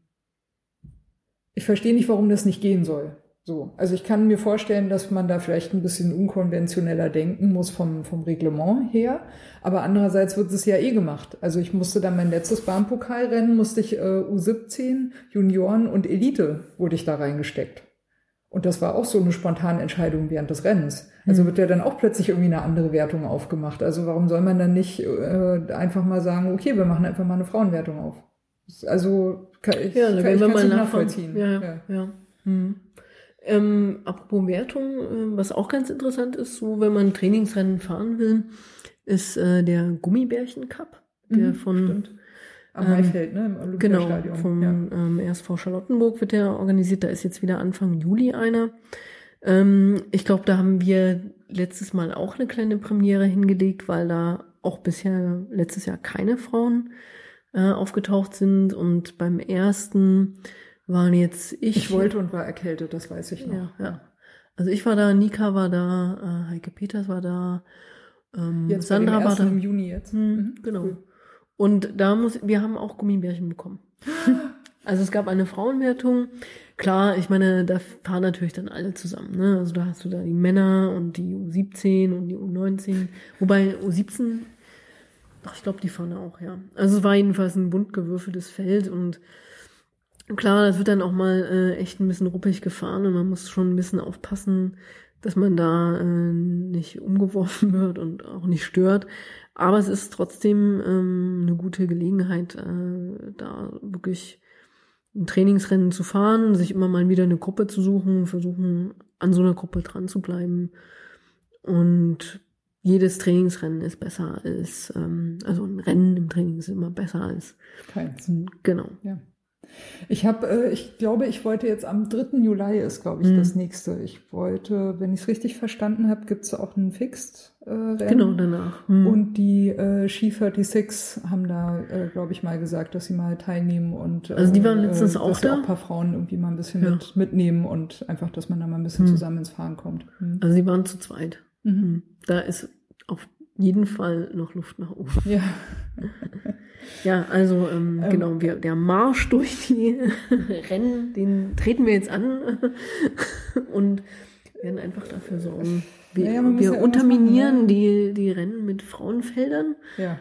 ich verstehe nicht, warum das nicht gehen soll. So, also ich kann mir vorstellen, dass man da vielleicht ein bisschen unkonventioneller denken muss vom, vom Reglement her. Aber andererseits wird es ja eh gemacht. Also ich musste dann mein letztes Bahnpokalrennen, musste ich äh, U17, Junioren und Elite wurde ich da reingesteckt. Und das war auch so eine spontane Entscheidung während des Rennens. Also Mhm. wird ja dann auch plötzlich irgendwie eine andere Wertung aufgemacht. Also warum soll man dann nicht äh, einfach mal sagen, okay, wir machen einfach mal eine Frauenwertung auf? Also kann ich, Ja, da kann, werden wir mal nachvollziehen. Ja, ja. Ja. Mhm. Ähm, apropos Wertung, äh, was auch ganz interessant ist, so wenn man Trainingsrennen fahren will, ist äh, der Gummibärchen Cup, der Mhm, von stimmt. Am ähm, Maifeld, ne, im genau Olympiastadion. vom ja. ähm, RSV Charlottenburg wird der organisiert. Da ist jetzt wieder Anfang Juli einer. Ähm, ich glaube, da haben wir letztes Mal auch eine kleine Premiere hingelegt, weil da auch bisher letztes Jahr keine Frauen äh, aufgetaucht sind. Und beim ersten waren jetzt ich. Ich wollte und war erkältet, das weiß ich noch. Ja, ja. Also ich war da, Nika war da, äh, Heike Peters war da, ähm, Jetzt Sandra war da. im Juni jetzt. Hm, Mhm, genau. cool. Und da muss, wir haben auch Gummibärchen bekommen. (laughs) Also es gab eine Frauenwertung. Klar, ich meine, da fahren natürlich dann alle zusammen. Ne? Also da hast du da die Männer und die U17 und die U19. Wobei U17, doch, ich glaube, die fahren auch, ja. Also es war jedenfalls ein bunt gewürfeltes Feld und klar, das wird dann auch mal äh, echt ein bisschen ruppig gefahren und man muss schon ein bisschen aufpassen, dass man da äh, nicht umgeworfen (laughs) wird und auch nicht stört. Aber es ist trotzdem ähm, eine gute Gelegenheit, äh, da wirklich ein Trainingsrennen zu fahren, sich immer mal wieder eine Gruppe zu suchen, versuchen an so einer Gruppe dran zu bleiben. Und jedes Trainingsrennen ist besser als, ähm, also ein Rennen im Training ist immer besser als, Keins. genau. Ja. Ich habe, äh, ich glaube, ich wollte jetzt am 3. Juli ist, glaube ich, Mhm. das nächste. Ich wollte, wenn ich es richtig verstanden habe, gibt es auch ein Fixed-Rennen. Genau, danach. Hm. Und die äh, Ski 36 haben da, äh, glaube ich, mal gesagt, dass sie mal teilnehmen und Also die waren äh, letztens dass auch wir da? auch ein paar Frauen irgendwie mal ein bisschen Ja. mit, mitnehmen und einfach, dass man da mal ein bisschen Hm. zusammen ins Fahren kommt. Hm. also sie waren zu zweit. Mhm. Hm. Da ist auf jeden Fall noch Luft nach oben. Ja. (laughs) Ja, also ähm, Ähm, genau, wir, der Marsch durch die (laughs) Rennen, den treten wir jetzt an (laughs) und werden einfach dafür sorgen. Wir, muss wir ja unterminieren machen, die, die Rennen mit Frauenfeldern, ja.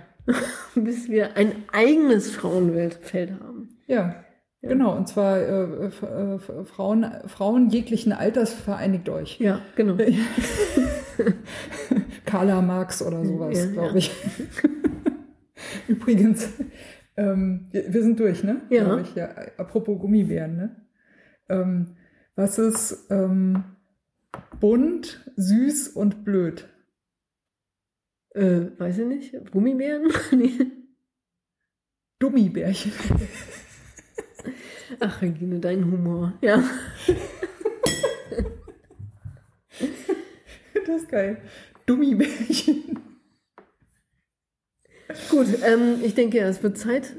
bis wir ein eigenes Frauenfeld haben. Ja, genau. Und zwar äh, äh, Frauen, Frauen jeglichen Alters vereinigt euch. Ja, genau. (laughs) Karla Marx oder sowas, Ja, glaube ja. ich. (laughs) Übrigens, ähm, wir, wir sind durch, ne? Ja. Ich. ja. Apropos Gummibären, ne? Ähm, was ist ähm, bunt, süß und blöd? Äh, weiß ich nicht, Gummibären? (laughs) Nee. Dummibärchen. Ach, Regine, dein Humor. Ja. (laughs) das ist geil. Dummibärchen. Gut, ähm, ich denke, ja, es wird Zeit.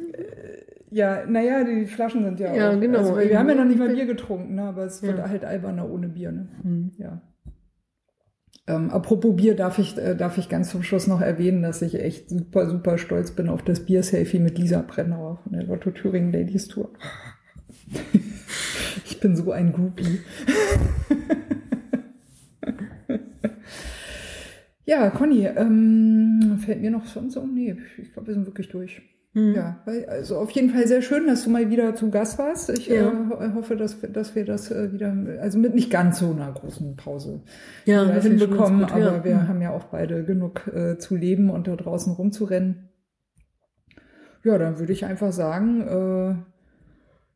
Ja, naja, die Flaschen sind ja, Ja, auch. genau. Also, wir haben ja noch nicht mal Bier getrunken, ne? aber es wird Ja. halt alberner ohne Bier. Ne? Hm. Ja. Ähm, apropos Bier, darf ich, äh, darf ich ganz zum Schluss noch erwähnen, dass ich echt super, super stolz bin auf das Bier-Selfie mit Lisa Brennauer von der Lotto Thüringen Ladies Tour. (laughs) ich bin so ein Groupie. Ja, Conny, ähm, fällt mir noch sonst um? Nee, ich glaube, wir sind wirklich durch. Hm. Ja, weil, also auf jeden Fall sehr schön, dass du mal wieder zu Gast warst. Ich Ja. äh, ho- hoffe, dass, wir- dass wir das äh, wieder, also mit nicht ganz so einer großen Pause Ja, hinbekommen, gut, aber ja. wir Hm. haben ja auch beide genug äh, zu leben und da draußen rumzurennen. Ja, dann würde ich einfach sagen, äh,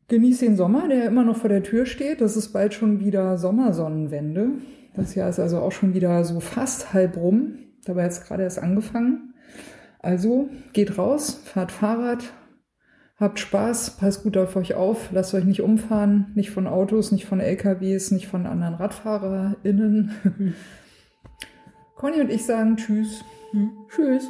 genieß den Sommer, der immer noch vor der Tür steht. Das ist bald schon wieder Sommersonnenwende. Das Jahr ist also auch schon wieder so fast halb rum. Dabei hat es gerade erst angefangen. Also geht raus, fahrt Fahrrad, habt Spaß, passt gut auf euch auf, lasst euch nicht umfahren, nicht von Autos, nicht von LKWs, nicht von anderen RadfahrerInnen. (laughs) Conny und ich sagen Tschüss. Hm. Tschüss.